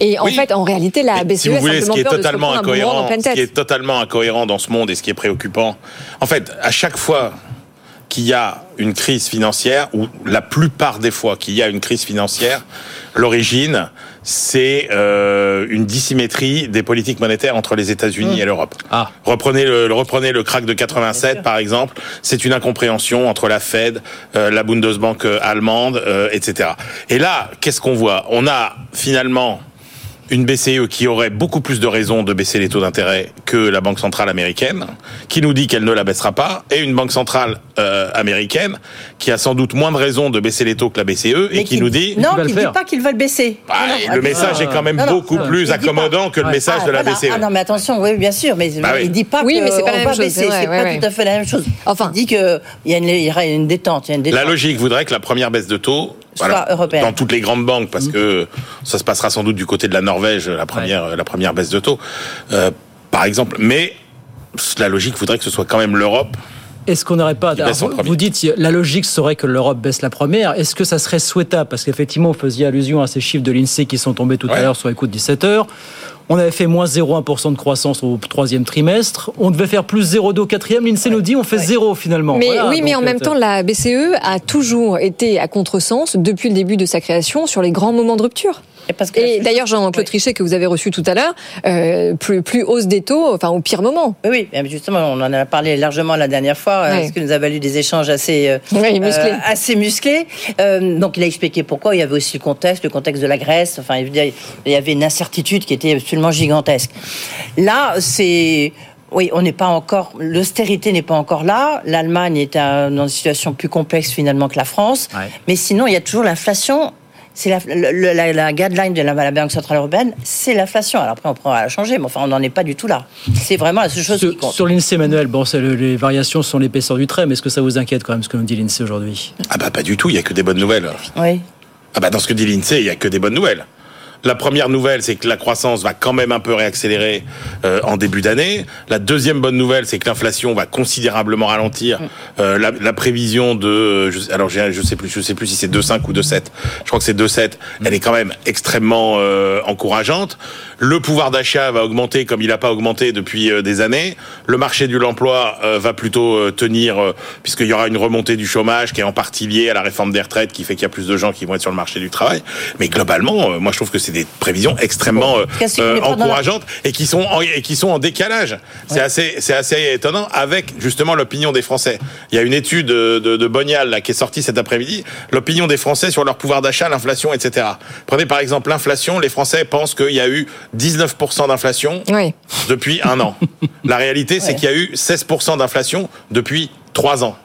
Et en fait, en réalité, la BCE si vous voulez, ce qui est totalement incohérent, ce qui est totalement incohérent dans ce monde et ce qui est préoccupant. En fait, à chaque fois qu'il y a une crise financière, ou la plupart des fois qu'il y a une crise financière, l'origine, c'est euh, une dissymétrie des politiques monétaires entre les États-Unis mmh. et l'Europe. Ah. Reprenez le reprenez le crack de 87 par exemple, c'est une incompréhension entre la Fed, euh, la Bundesbank euh, allemande, etc. Et là, qu'est-ce qu'on voit? On a finalement une BCE qui aurait beaucoup plus de raisons de baisser les taux d'intérêt que la Banque centrale américaine, qui nous dit qu'elle ne la baissera pas, et une Banque centrale euh, américaine qui a sans doute moins de raisons de baisser les taux que la BCE et qui, nous dit non, qui ne dit pas qu'ils veulent baisser. Bah, le message est quand même beaucoup plus accommodant que le message de la BCE. Ah non, mais attention, oui, bien sûr, mais bah il dit pas oui, mais c'est pas, la même chose. C'est pas tout à fait la même chose. Enfin, il dit qu'il y, y aura une détente, y a une détente. La logique voudrait que la première baisse de taux voilà, dans toutes les grandes banques, parce mm. que ça se passera sans doute du côté de la Norvège, la première, la première baisse de taux, euh, par exemple. Mais la logique voudrait que ce soit quand même l'Europe est-ce qu'on n'aurait pas. vous dites la logique serait que l'Europe baisse la première. Est-ce que ça serait souhaitable? Parce qu'effectivement, vous faisiez allusion à ces chiffres de l'INSEE qui sont tombés tout à l'heure sur de 17 heures. On avait fait moins 0,1% de croissance au troisième trimestre. On devait faire plus 0,2 au quatrième. L'INSEE nous dit on fait zéro finalement. Mais oui, mais en même temps, la BCE a toujours été à contresens depuis le début de sa création sur les grands moments de rupture. Et, d'ailleurs, Jean-Claude Trichet, que vous avez reçu tout à l'heure, euh, plus, plus hausse des taux, enfin au pire moment. Oui, justement, on en a parlé largement la dernière fois, euh, parce que nous a valu des échanges assez, euh, musclés. assez musclés. donc il a expliqué pourquoi. Il y avait aussi le contexte, le contexte de la Grèce. Enfin, il y avait une incertitude qui était absolument gigantesque. Là, c'est oui, on n'est pas encore, l'austérité n'est pas encore là. L'Allemagne est dans une situation plus complexe finalement que la France. Mais sinon, il y a toujours l'inflation c'est la, la, guideline de la, Banque Centrale Européenne, c'est l'inflation. Alors après, on pourra la changer, mais enfin, on n'en est pas du tout là. C'est vraiment la seule chose sur, qui compte. Sur l'INSEE, Emmanuel, bon, les variations sont l'épaisseur du trait, mais est-ce que ça vous inquiète quand même, ce que nous dit l'INSEE aujourd'hui? Ah bah pas du tout, il n'y a que des bonnes nouvelles. Oui. Ah bah dans ce que dit l'INSEE, il n'y a que des bonnes nouvelles. La première nouvelle, c'est que la croissance va quand même un peu réaccélérer euh, en début d'année. La deuxième bonne nouvelle, c'est que l'inflation va considérablement ralentir. Mm. Euh, la, la, prévision de, je, alors je sais plus, je sais plus si c'est 2,5 ou 2,7. Je crois que c'est 2,7. Mm. Elle est quand même extrêmement euh, encourageante. Le pouvoir d'achat va augmenter comme il n'a pas augmenté depuis euh, des années. Le marché de l'emploi euh, va plutôt tenir puisqu'il y aura une remontée du chômage qui est en partie liée à la réforme des retraites qui fait qu'il y a plus de gens qui vont être sur le marché du travail. Mais globalement, moi je trouve que c'est des prévisions extrêmement euh, euh, encourageantes et qui sont en, et qui sont en décalage. C'est assez c'est assez étonnant avec justement l'opinion des Français. Il y a une étude de, de, Bonial là qui est sortie cet après-midi. L'opinion des Français sur leur pouvoir d'achat, l'inflation, etc. Prenez par exemple l'inflation. Les Français pensent qu'il y a eu 19% d'inflation depuis un an. La réalité, c'est qu'il y a eu 16% d'inflation depuis trois ans.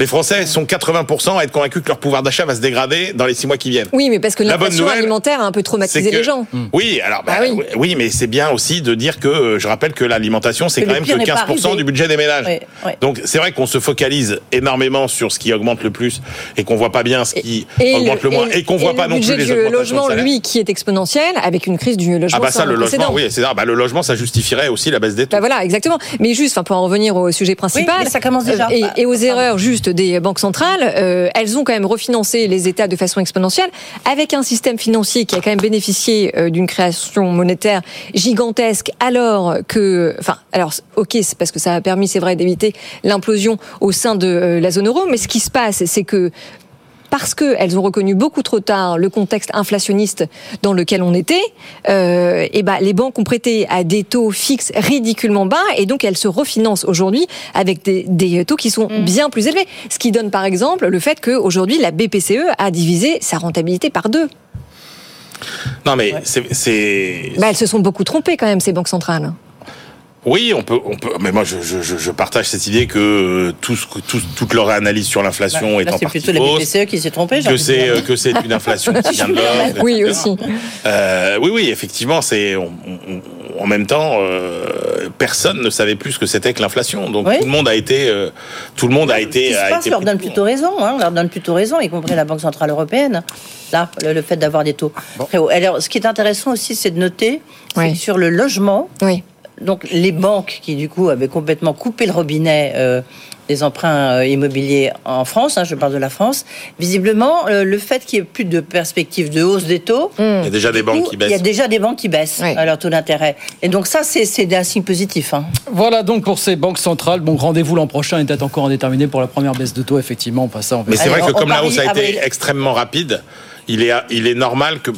Les Français sont 80% à être convaincus que leur pouvoir d'achat va se dégrader dans les six mois qui viennent. Oui, mais parce que l'inflation alimentaire a un peu traumatisé les gens. Hmm. Oui, alors bah, ah oui. mais c'est bien aussi de dire que euh, je rappelle que l'alimentation c'est quand même que 15% du budget des ménages. Donc c'est vrai qu'on se focalise énormément sur ce qui augmente le plus et qu'on voit pas bien ce qui augmente le, moins et, qu'on voit pas non plus les Le logement, lui, qui est exponentiel avec une crise du logement. Ah bah ça, le logement, oui, c'est bah, le logement, ça justifierait aussi la baisse des taux. Bah voilà, exactement. Mais juste, pour en revenir au sujet principal, ça commence déjà. Euh, et, aux erreurs juste des banques centrales, euh, elles ont quand même refinancé les États de façon exponentielle, avec un système financier qui a quand même bénéficié euh, d'une création monétaire gigantesque, alors que, enfin, alors, ok, c'est parce que ça a permis, c'est vrai, d'éviter l'implosion au sein de euh, la zone euro, mais ce qui se passe, c'est que parce qu'elles ont reconnu beaucoup trop tard le contexte inflationniste dans lequel on était, euh, et ben les banques ont prêté à des taux fixes ridiculement bas et donc elles se refinancent aujourd'hui avec des, des, taux qui sont mm. bien plus élevés. Ce qui donne par exemple le fait qu'aujourd'hui la BPCE a divisé sa rentabilité par deux. Non mais c'est... Bah, elles se sont beaucoup trompées quand même ces banques centrales. Oui, on peut, on peut, mais moi je, je, je partage cette idée que euh, tout, tout, toute leur analyse sur l'inflation bah, est en partie fausse. C'est plutôt la BPCE qui s'est trompée. Que c'est euh, que c'est une inflation qui vient de l'or. Oui aussi. Euh, oui, oui, effectivement, c'est en même temps euh, personne ne savait plus ce que c'était que l'inflation. Donc tout le monde a été, euh, tout le monde a été. Ce qui se leur donne plutôt raison. Hein, leur donne plutôt raison, y compris la Banque centrale européenne. Là, le, fait d'avoir des taux très hauts. Alors, ce qui est intéressant aussi, c'est de noter oui. sur le logement. Oui donc les banques qui du coup avaient complètement coupé le robinet euh, des emprunts euh, immobiliers en France, hein, je parle de la France, visiblement euh, le fait qu'il n'y ait plus de perspective de hausse des taux, il y a déjà des banques qui baissent. Il y a déjà des banques qui baissent leur taux d'intérêt. Et donc ça, c'est un signe positif. Hein. Voilà donc pour ces banques centrales. Bon, rendez-vous l'an prochain est peut-être encore indéterminé pour la première baisse de taux, effectivement. Enfin, ça, Mais c'est vrai que comme la hausse a été extrêmement rapide, il est, il est normal que,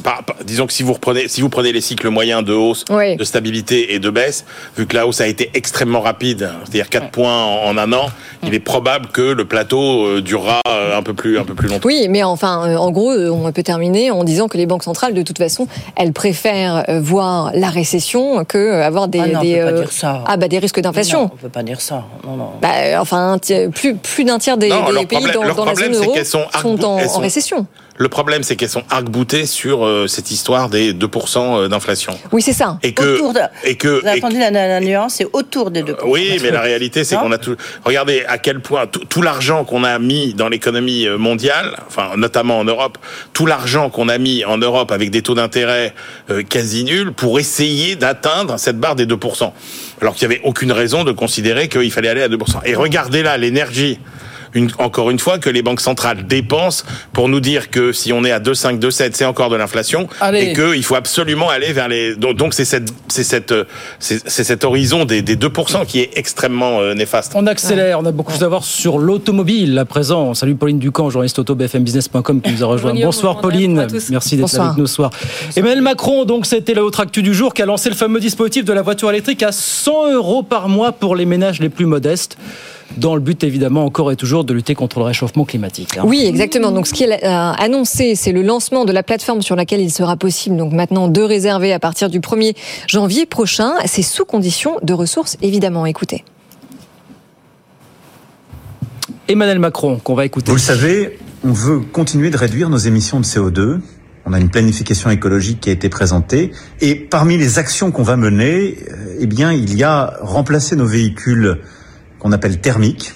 disons que si vous reprenez, si vous prenez les cycles moyens de hausse, de stabilité et de baisse, vu que la hausse a été extrêmement rapide, c'est-à-dire 4 points en, un an, il est probable que le plateau euh, durera euh, un peu plus, un peu plus longtemps. Oui, mais enfin, euh, en gros, on peut terminer en disant que les banques centrales, de toute façon, elles préfèrent voir la récession que avoir des, ah des, peut pas dire ça. Ah bah des risques d'inflation. On peut pas dire ça. Non, non. Bah, enfin, plus, plus d'un tiers des, pays dans, la zone euro sont, en, en récession. Le problème, c'est qu'elles sont arc-boutées sur euh, cette histoire des 2% euh, d'inflation. Oui, c'est ça. Et que, et que, vous avez entendu la, nuance, c'est autour des 2%. Oui, mais la réalité, c'est qu'on a tout. Regardez à quel point tout, l'argent qu'on a mis dans l'économie euh, mondiale, enfin notamment en Europe, tout l'argent qu'on a mis en Europe avec des taux d'intérêt quasi nuls pour essayer d'atteindre cette barre des 2%. Alors qu'il n'y avait aucune raison de considérer qu'il fallait aller à 2%. Et regardez là l'énergie une, encore une fois que les banques centrales dépensent pour nous dire que si on est à 2,5, 2,7, c'est encore de l'inflation et qu'il faut absolument aller vers les. Donc c'est cette, c'est cette, c'est cet horizon des, des 2% qui est extrêmement euh, néfaste. On accélère, on a beaucoup à voir sur l'automobile à présent. Salut Pauline Ducamp, journaliste auto BFMbusiness.com qui nous a rejoint. Bonsoir Pauline, merci d'être avec nous ce soir. Emmanuel Macron, donc c'était l'autre actu du jour, qui a lancé le fameux dispositif de la voiture électrique à 100 euros par mois pour les ménages les plus modestes dans le but évidemment encore et toujours de lutter contre le réchauffement climatique. Hein. Oui, exactement. Donc ce qui est euh, annoncé, c'est le lancement de la plateforme sur laquelle il sera possible donc maintenant de réserver à partir du 1er janvier prochain. C'est sous condition de ressources évidemment. Écoutez. Emmanuel Macron qu'on va écouter. Vous le savez, on veut continuer de réduire nos émissions de CO2 on a une planification écologique qui a été présentée et parmi les actions qu'on va mener, euh, eh bien, il y a remplacer nos véhicules qu'on appelle thermiques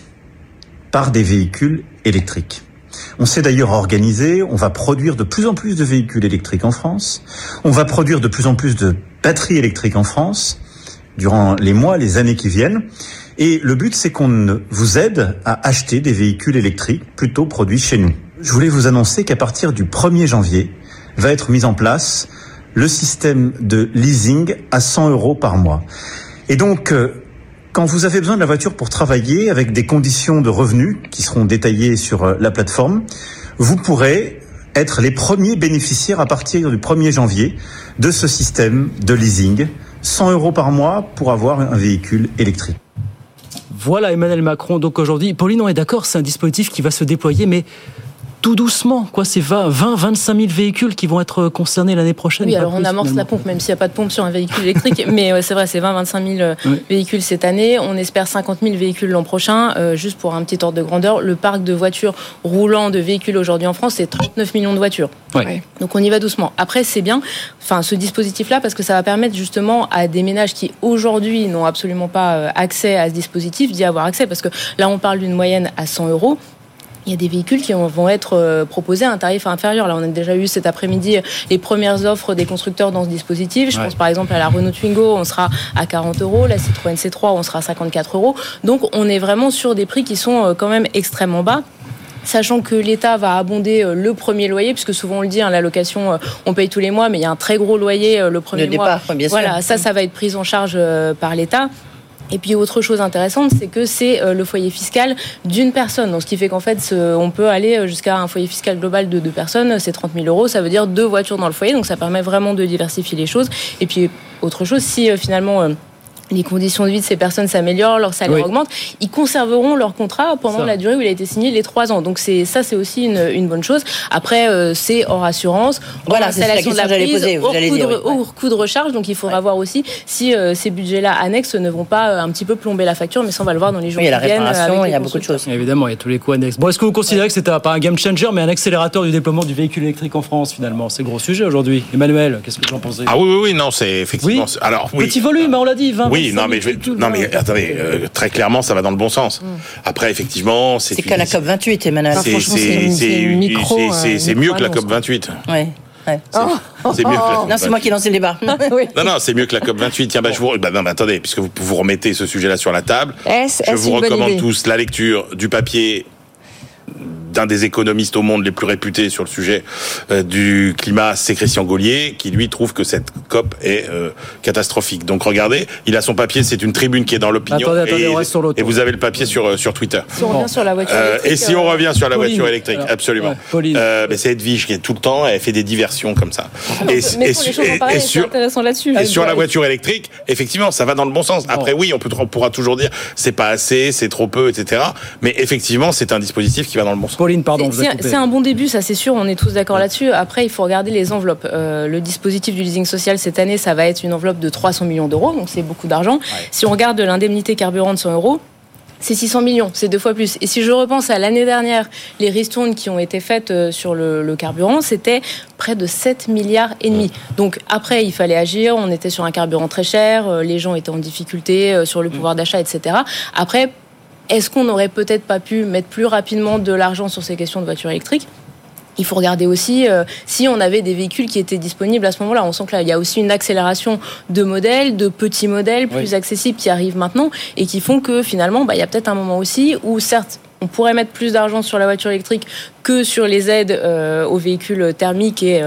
par des véhicules électriques. On s'est d'ailleurs organisé, on va produire de plus en plus de véhicules électriques en France, on va produire de plus en plus de batteries électriques en France durant les mois, les années qui viennent. Et le but, c'est qu'on vous aide à acheter des véhicules électriques plutôt produits chez nous. Je voulais vous annoncer qu'à partir du 1er janvier, va être mis en place le système de leasing à 100 euros par mois. Et donc, euh, quand vous avez besoin de la voiture pour travailler avec des conditions de revenus qui seront détaillées sur euh, la plateforme, vous pourrez être les premiers bénéficiaires à partir du 1er janvier de ce système de leasing. 100 euros par mois pour avoir un véhicule électrique. Voilà Emmanuel Macron. Donc aujourd'hui, Pauline, on est d'accord, c'est un dispositif qui va se déployer, mais tout doucement. Quoi, c'est 20, 25 000 véhicules qui vont être concernés l'année prochaine. Oui, alors on amorce la pompe, même s'il n'y a pas de pompe sur un véhicule électrique. mais c'est vrai, c'est 20, 25 000 véhicules cette année. On espère 50 000 véhicules l'an prochain. Euh, juste pour un petit ordre de grandeur, le parc de voitures roulant de véhicules aujourd'hui en France, c'est 39 millions de voitures. Donc on y va doucement. Après, c'est bien, enfin, ce dispositif-là, parce que ça va permettre justement à des ménages qui aujourd'hui n'ont absolument pas euh, accès à ce dispositif d'y avoir accès. Parce que là, on parle d'une moyenne à 100 euros il y a des véhicules qui vont être euh, proposés à un tarif inférieur. Là, on a déjà eu cet après-midi les premières offres des constructeurs dans ce dispositif. Je pense par exemple à la Renault Twingo, on sera à 40 euros. La Citroën C3, on sera à 54 euros. Donc, on est vraiment sur des prix qui sont euh, quand même extrêmement bas sachant que l'État va abonder euh, le premier loyer, puisque souvent on le dit, hein, la location, on paye tous les mois, mais il y a un très gros loyer le premier le mois. Départ, voilà, ça, ça va être pris en charge par l'État. Et puis autre chose intéressante, c'est que c'est euh, le foyer fiscal d'une personne. Donc ce qui fait qu'en fait, on peut aller euh, jusqu'à un foyer fiscal global de deux personnes. C'est 30 000 euros. Ça veut dire deux voitures dans le foyer. Donc ça permet vraiment de diversifier les choses. Et puis autre chose, si euh, finalement les conditions de vie de ces personnes s'améliorent, leur salaire augmente, ils conserveront leur contrat pendant la durée où il a été signé, les trois ans. Donc c'est ça, c'est aussi une, une, bonne chose. Après, euh, c'est hors assurance, voilà, c'est la de la prise, poser, hors, coût de, coût de, recharge. Donc il faudra voir aussi si euh, ces budgets-là annexes ne vont pas euh, un petit peu plomber la facture, mais ça on va le voir dans les jours qui viennent. il y a beaucoup de choses. Évidemment, il y a tous les coûts annexes. Bon, est-ce que vous considérez que c'est pas un game changer, mais un accélérateur du déploiement du véhicule électrique en France finalement? C'est gros sujet aujourd'hui. Emmanuel, qu'est-ce que vous en pensez? Ah oui, oui, oui, non, c'est effectivement. Alors, Petit volume, hein, on l'a dit, 20 Oui, non, mais je vais non, mais attendez, euh, très clairement, ça va dans le bon sens. Mm. Après, effectivement, c'est. C'est qu'à la COP 28, Emmanuel. C'est c'est mieux que la COP 28. Ouais. Ouais, c'est mieux. Non, c'est moi qui lance le débat. Non, non, c'est mieux que la COP 28. Tiens, bah, je vous... bah, non, mais attendez, puisque vous, vous remettez ce sujet-là sur la table, je vous recommande tous la lecture du papier d'un des économistes au monde les plus réputés sur le sujet euh, du climat, c'est Christian Gaulier, qui lui trouve que cette COP est euh, catastrophique. Donc regardez, il a son papier, c'est une tribune qui est dans l'opinion. Et, vous avez le papier sur, euh, sur Twitter. Si on revient sur la voiture électrique. et si on revient sur la voiture électrique, absolument. mais c'est Edwige qui est tout le temps, elle fait des diversions comme ça. Et, sur, intéressant là-dessus. Et sur la voiture électrique, effectivement, ça va dans le bon sens. Après, oui, on, peut, on pourra toujours dire c'est pas assez, c'est trop peu, etc. Mais effectivement, c'est un dispositif qui va dans le bon sens. C'est un bon début, ça c'est sûr, on est tous d'accord là-dessus. Après, il faut regarder les enveloppes. Euh, le dispositif du leasing social cette année, ça va être une enveloppe de 300 millions d'euros, donc c'est beaucoup d'argent. Si on regarde l'indemnité carburant de 100 euros, c'est 600 millions, c'est deux fois plus. Et si je repense à l'année dernière, les ristournes qui ont été faites euh, sur le, carburant, c'était près de 7 milliards et demi. Donc après, il fallait agir, on était sur un carburant très cher, euh, les gens étaient en difficulté sur le pouvoir d'achat, etc. Après, est-ce qu'on n'aurait peut-être pas pu mettre plus rapidement de l'argent sur ces questions de voitures électriques? Il faut regarder aussi euh, si on avait des véhicules qui étaient disponibles à ce moment-là. On sent que là, il y a aussi une accélération de modèles, de petits modèles plus accessibles qui arrivent maintenant et qui font que finalement, bah, il y a peut-être un moment aussi où, certes, on pourrait mettre plus d'argent sur la voiture électrique que sur les aides aux véhicules thermiques et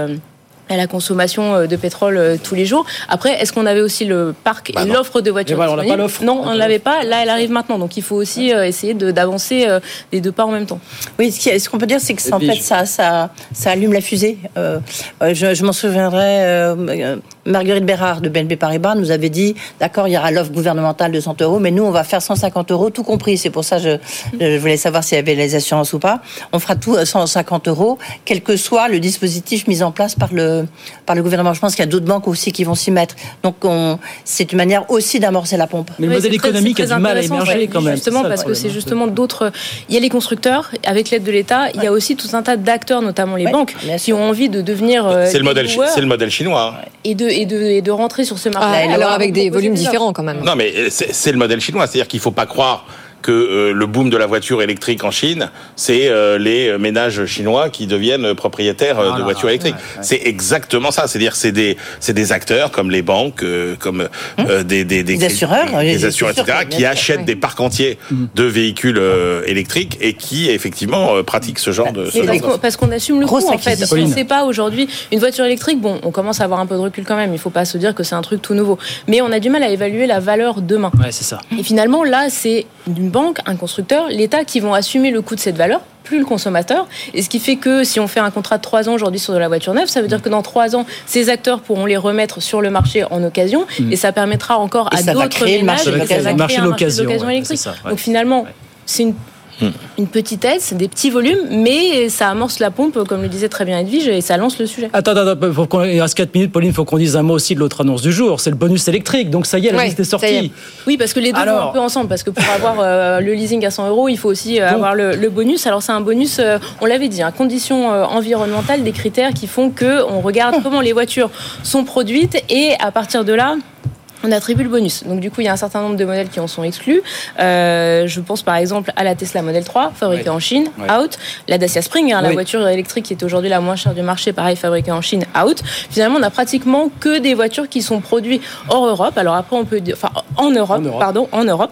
à la consommation euh, de pétrole euh, tous les jours. Après, est-ce qu'on avait aussi le parc bah et l'offre de voitures voilà, on Non, on ne l'avait pas. Là, elle arrive maintenant. Donc, il faut aussi euh, essayer d'avancer les deux pas en même temps. Oui, ce qu'on peut dire, c'est que en fait, ça, ça, ça allume la fusée. je, je m'en souviendrai, Marguerite Bérard de BNP Paribas nous avait dit, d'accord, il y aura l'offre gouvernementale de 100 euros, mais nous, on va faire 150 euros, tout compris. C'est pour ça que je, je, voulais savoir s'il y avait les assurances ou pas. On fera tout à 150 euros, quel que soit le dispositif mis en place par le par le gouvernement. Je pense qu'il y a d'autres banques aussi qui vont s'y mettre. Donc c'est une manière aussi d'amorcer la pompe. Mais le modèle économique a du mal à émerger quand même. Justement parce que c'est hein. justement d'autres. Il y a les constructeurs avec l'aide de l'État. Il y a aussi tout un tas d'acteurs, notamment les banques, qui ont envie de devenir. Euh, c'est le modèle. C'est le modèle chinois. Hein. Et de et de et de rentrer sur ce marché. Ah, alors avec des volumes différents quand même. Non mais c'est le modèle chinois, c'est-à-dire qu'il faut pas croire que euh, le boom de la voiture électrique en Chine, c'est euh, les ménages chinois qui deviennent propriétaires euh, de voitures électriques. C'est exactement ça. C'est-à-dire c'est des c'est des acteurs comme les banques, comme hum. des, des, des, assureurs, des assureurs, etc., qui achètent des parcs entiers hum. de véhicules électriques et qui effectivement pratiquent ce genre de. Ce parce qu'on assume le coût en fait. On ne sait pas aujourd'hui une voiture électrique. Bon, on commence à avoir un peu de recul quand même. Il ne faut pas se dire que c'est un truc tout nouveau. Mais on a du mal à évaluer la valeur demain. Ouais, c'est ça. Et finalement là, c'est une banque, un constructeur, l'État qui vont assumer le coût de cette valeur plus le consommateur. Et ce qui fait que si on fait un contrat de trois ans aujourd'hui sur de la voiture neuve, ça veut dire que dans trois ans, ces acteurs pourront les remettre sur le marché en occasion mm. et ça permettra encore à d'autres ménages de créer le marché d'occasion électrique. Donc finalement, c'est une une petite aide, c'est des petits volumes, mais ça amorce la pompe, comme le disait très bien Edwige, et ça lance le sujet. Attends, attends, faut qu'on, il reste 4 minutes, Pauline, il faut qu'on dise un mot aussi de l'autre annonce du jour, c'est le bonus électrique. Donc ça y est, la liste est sortie. Oui, parce que les deux vont un peu ensemble, parce que pour avoir euh, le leasing à 100 euros, il faut aussi euh, avoir le, bonus. Alors c'est un bonus, euh, on l'avait dit, hein, conditions environnementales, des critères qui font que on regarde comment les voitures sont produites, et à partir de là, on attribue le bonus. Donc du coup, il y a un certain nombre de modèles qui en sont exclus. Euh, je pense par exemple à la Tesla Model 3, fabriquée en Chine, out. La Dacia Spring, hein, la voiture électrique qui est aujourd'hui la moins chère du marché, pareil, fabriquée en Chine, out. Finalement, on a pratiquement que des voitures qui sont produites hors Europe. Alors après, on peut dire, enfin, en Europe, pardon, en Europe.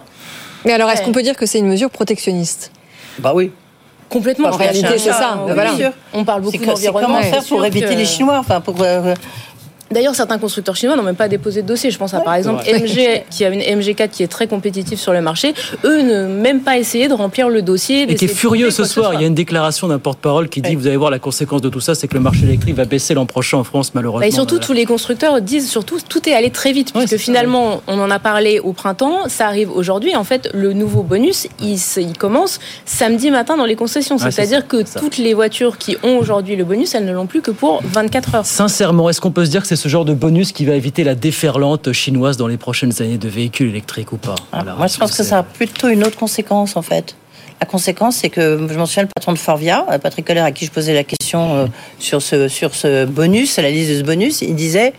Mais alors, est-ce qu'on peut dire que c'est une mesure protectionniste? Bah oui. Complètement. En réalité, c'est ça. Voilà. On parle beaucoup d'environnement. Comment faire pour éviter les Chinois Enfin, pour euh, D'ailleurs, certains constructeurs chinois n'ont même pas déposé de dossier. Je pense à par exemple MG, qui a une MG4 qui est très compétitive sur le marché. Eux ne même pas essayé de remplir le dossier. Et qui est furieux ce soir. Il y a une déclaration d'un porte-parole qui dit vous allez voir la conséquence de tout ça, c'est que le marché électrique va baisser l'an prochain en France, malheureusement. et surtout, tous les constructeurs disent surtout tout est allé très vite, puisque finalement, on en a parlé au printemps, ça arrive aujourd'hui. En fait, le nouveau bonus, il, il commence samedi matin dans les concessions. C'est-à-dire que toutes les voitures qui ont aujourd'hui le bonus, elles ne l'ont plus que pour 24 heures. Sincèrement, est-ce qu'on peut se dire que c'est ce genre de bonus qui va éviter la déferlante chinoise dans les prochaines années de véhicules électriques ou pas ah, Moi, je pense que ça a plutôt une autre conséquence, en fait. La conséquence, c'est que je m'en souviens, le patron de Forvia, euh, Patrick Coller, à qui je posais la question euh, sur ce, sur ce bonus, la liste de ce bonus, il disait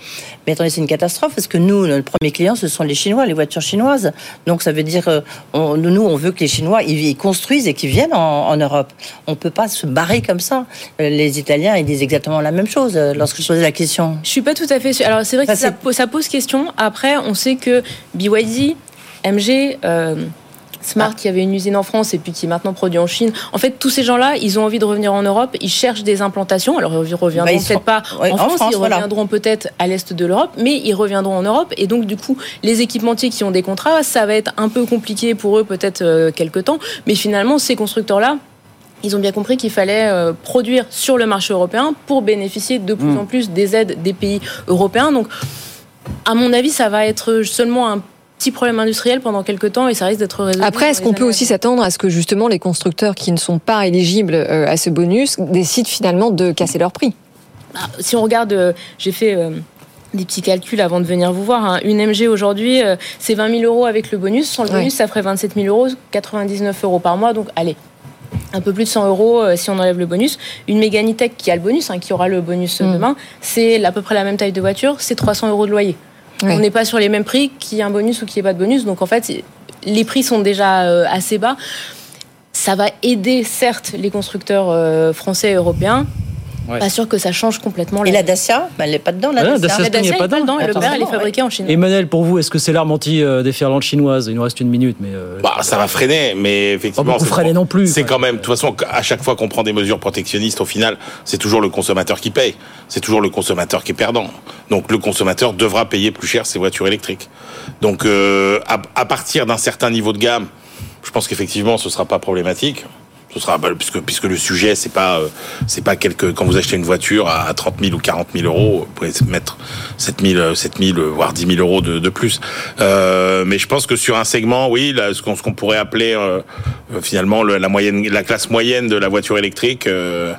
Mais attendez, c'est une catastrophe parce que nous, le premier client, ce sont les Chinois, les voitures chinoises. Donc ça veut dire, euh, on, nous, on veut que les Chinois, ils, construisent et qu'ils viennent en, Europe. On ne peut pas se barrer comme ça. Les Italiens, ils disent exactement la même chose lorsque je posais la question. Je suis pas tout à fait sûre. Alors c'est vrai que ça, ça, pose question. Après, on sait que BYD, MG, Smart qui avait une usine en France et puis qui est maintenant produit en Chine. En fait, tous ces gens-là, ils ont envie de revenir en Europe, ils cherchent des implantations. Alors, ils reviendront bah, peut-être pas en, France, ils reviendront peut-être à l'est de l'Europe, mais ils reviendront en Europe. Et donc, du coup, les équipementiers qui ont des contrats, ça va être un peu compliqué pour eux, peut-être euh, quelques temps. Mais finalement, ces constructeurs-là, ils ont bien compris qu'il fallait euh, produire sur le marché européen pour bénéficier de plus hmm. en plus des aides des pays européens. Donc, à mon avis, ça va être seulement un petit problème industriel pendant quelques temps et ça risque d'être résolu. Après, est-ce qu'on peut aussi s'attendre à ce que justement les constructeurs qui ne sont pas éligibles euh, à ce bonus décident finalement de casser leur prix? Bah, Si on regarde, euh, j'ai fait euh, des petits calculs avant de venir vous voir. Hein. Une MG aujourd'hui, c'est 20 000 euros avec le bonus. Sans le bonus, ça ferait 27 000 euros, 99 euros par mois. Donc, allez, un peu plus de 100 euros si on enlève le bonus. Une Megane Tech qui a le bonus, hein, qui aura le bonus mm. demain, c'est à peu près la même taille de voiture, c'est 300 euros de loyer. On n'est pas sur les mêmes prix qu'il y ait un bonus ou qu'il n'y ait pas de bonus. Donc en fait, les prix sont déjà euh, assez bas. Ça va aider certes les constructeurs euh, français et européens. Pas sûr que ça change complètement. Et la Dacia, bah, elle n'est pas dedans. La Ah, Dacia, Dacia, La Dacia n'est pas pas dedans et le père, elle est fabriquée en Chine. Emmanuel, pour vous, est-ce que c'est l'arme anti-déferlante chinoise Il nous reste une minute, mais. euh, Bah, ça va freiner, mais effectivement. Pas c'est- freiner non plus. C'est quand même, de toute façon, à chaque fois qu'on prend des mesures protectionnistes, au final, c'est toujours le consommateur qui paye. C'est toujours le consommateur qui est perdant. Donc, le consommateur devra payer plus cher ses voitures électriques. Donc, euh, à, à partir d'un certain niveau de gamme, je pense qu'effectivement, ce sera pas problématique. Ce sera puisque puisque le sujet c'est pas euh, c'est pas quelque quand vous achetez une voiture à 30 000 ou 40 000 euros vous pouvez mettre 7 000 euh, 7 000 euh, voire 10 000 euros de, de plus. Euh, mais je pense que sur un segment oui là, ce qu'on ce qu'on pourrait appeler euh, euh, finalement le- la moyenne la classe moyenne de la voiture électrique euh,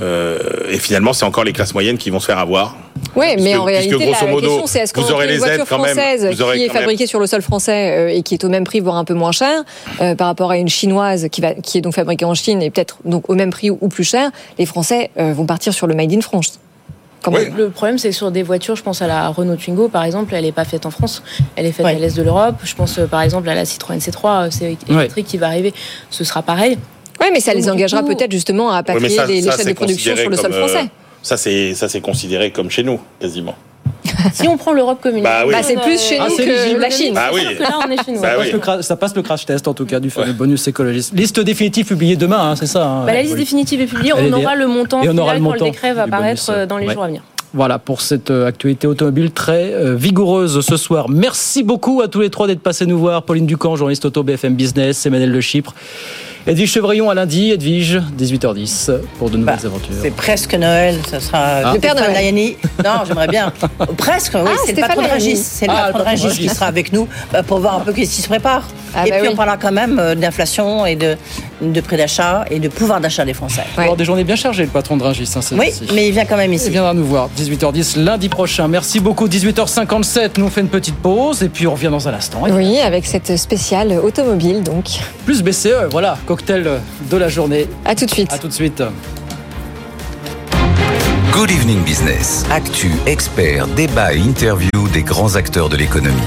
euh, et finalement c'est encore les classes moyennes qui vont se faire avoir Oui, mais en réalité, la modo, question, c'est est-ce vous qu'on aurez une les voiture quand même. française Vous aurez qui est fabriquée sur le sol français euh, et qui est au même prix, voire un peu moins cher, euh, par rapport à une chinoise qui, va, qui est donc fabriquée en Chine et peut-être donc au même prix ou plus cher, les Français euh, vont partir sur le Made in France. Le problème, c'est que sur des voitures, je pense à la Renault Twingo, par exemple, elle n'est pas faite en France. Elle est faite Ouais. à l'est de l'Europe. Je pense, par exemple, à la Citroën C3, euh, c'est électrique qui va arriver. Ce sera pareil. Oui, mais ça les engagera coup- peut-être justement à ça- les, chaînes de production sur le sol euh, français. Ça c'est ça c'est considéré comme chez nous quasiment Si on prend l'Europe comme une. Bah oui. Bah, c'est plus chez Ah, nous que la Chine. Bah oui. Que là, on est chez nous. Bah ça, passe oui. le cra- ça passe le crash test en tout cas du fameux bonus écologiste. Liste définitive publiée demain, hein, c'est ça hein, Bah, la liste oui. définitive est publiée. On aura le montant Et on aura final le quand le montant décret va apparaître euh, dans les ouais. jours à venir. Voilà pour cette euh, actualité automobile très euh, vigoureuse ce soir. Merci beaucoup à tous les trois d'être passés nous voir. Pauline Ducamp, journaliste auto BFM Business, Emmanuel Le Chypre, Edwige Chevrillon à lundi, Edwige, 18h10 pour de nouvelles aventures. C'est presque Noël, ça sera Ah. le Père Noël. Layani. Non, j'aimerais bien. Presque, oui, Ah, c'est le patron de. Régis. C'est le Ah, patron de Régis qui sera avec nous bah, pour voir un peu qu'est-ce qui se prépare. Ah, et bah puis oui. on parlera quand même euh, d'inflation et de, de prix d'achat et de pouvoir d'achat des Français. Il va avoir des journées bien chargées, le patron de Rungis. Hein, c'est Oui, mais il vient quand même Il ici. viendra nous voir 18h10 lundi prochain. Merci beaucoup. 18h57, nous on fait une petite pause et puis on revient dans un instant. Et Oui, avec cette spéciale automobile donc. Plus BCE, voilà, cocktail de la journée. À tout de suite. À tout de suite. Good Evening Business. Actu, experts, débat et interview des grands acteurs de l'économie.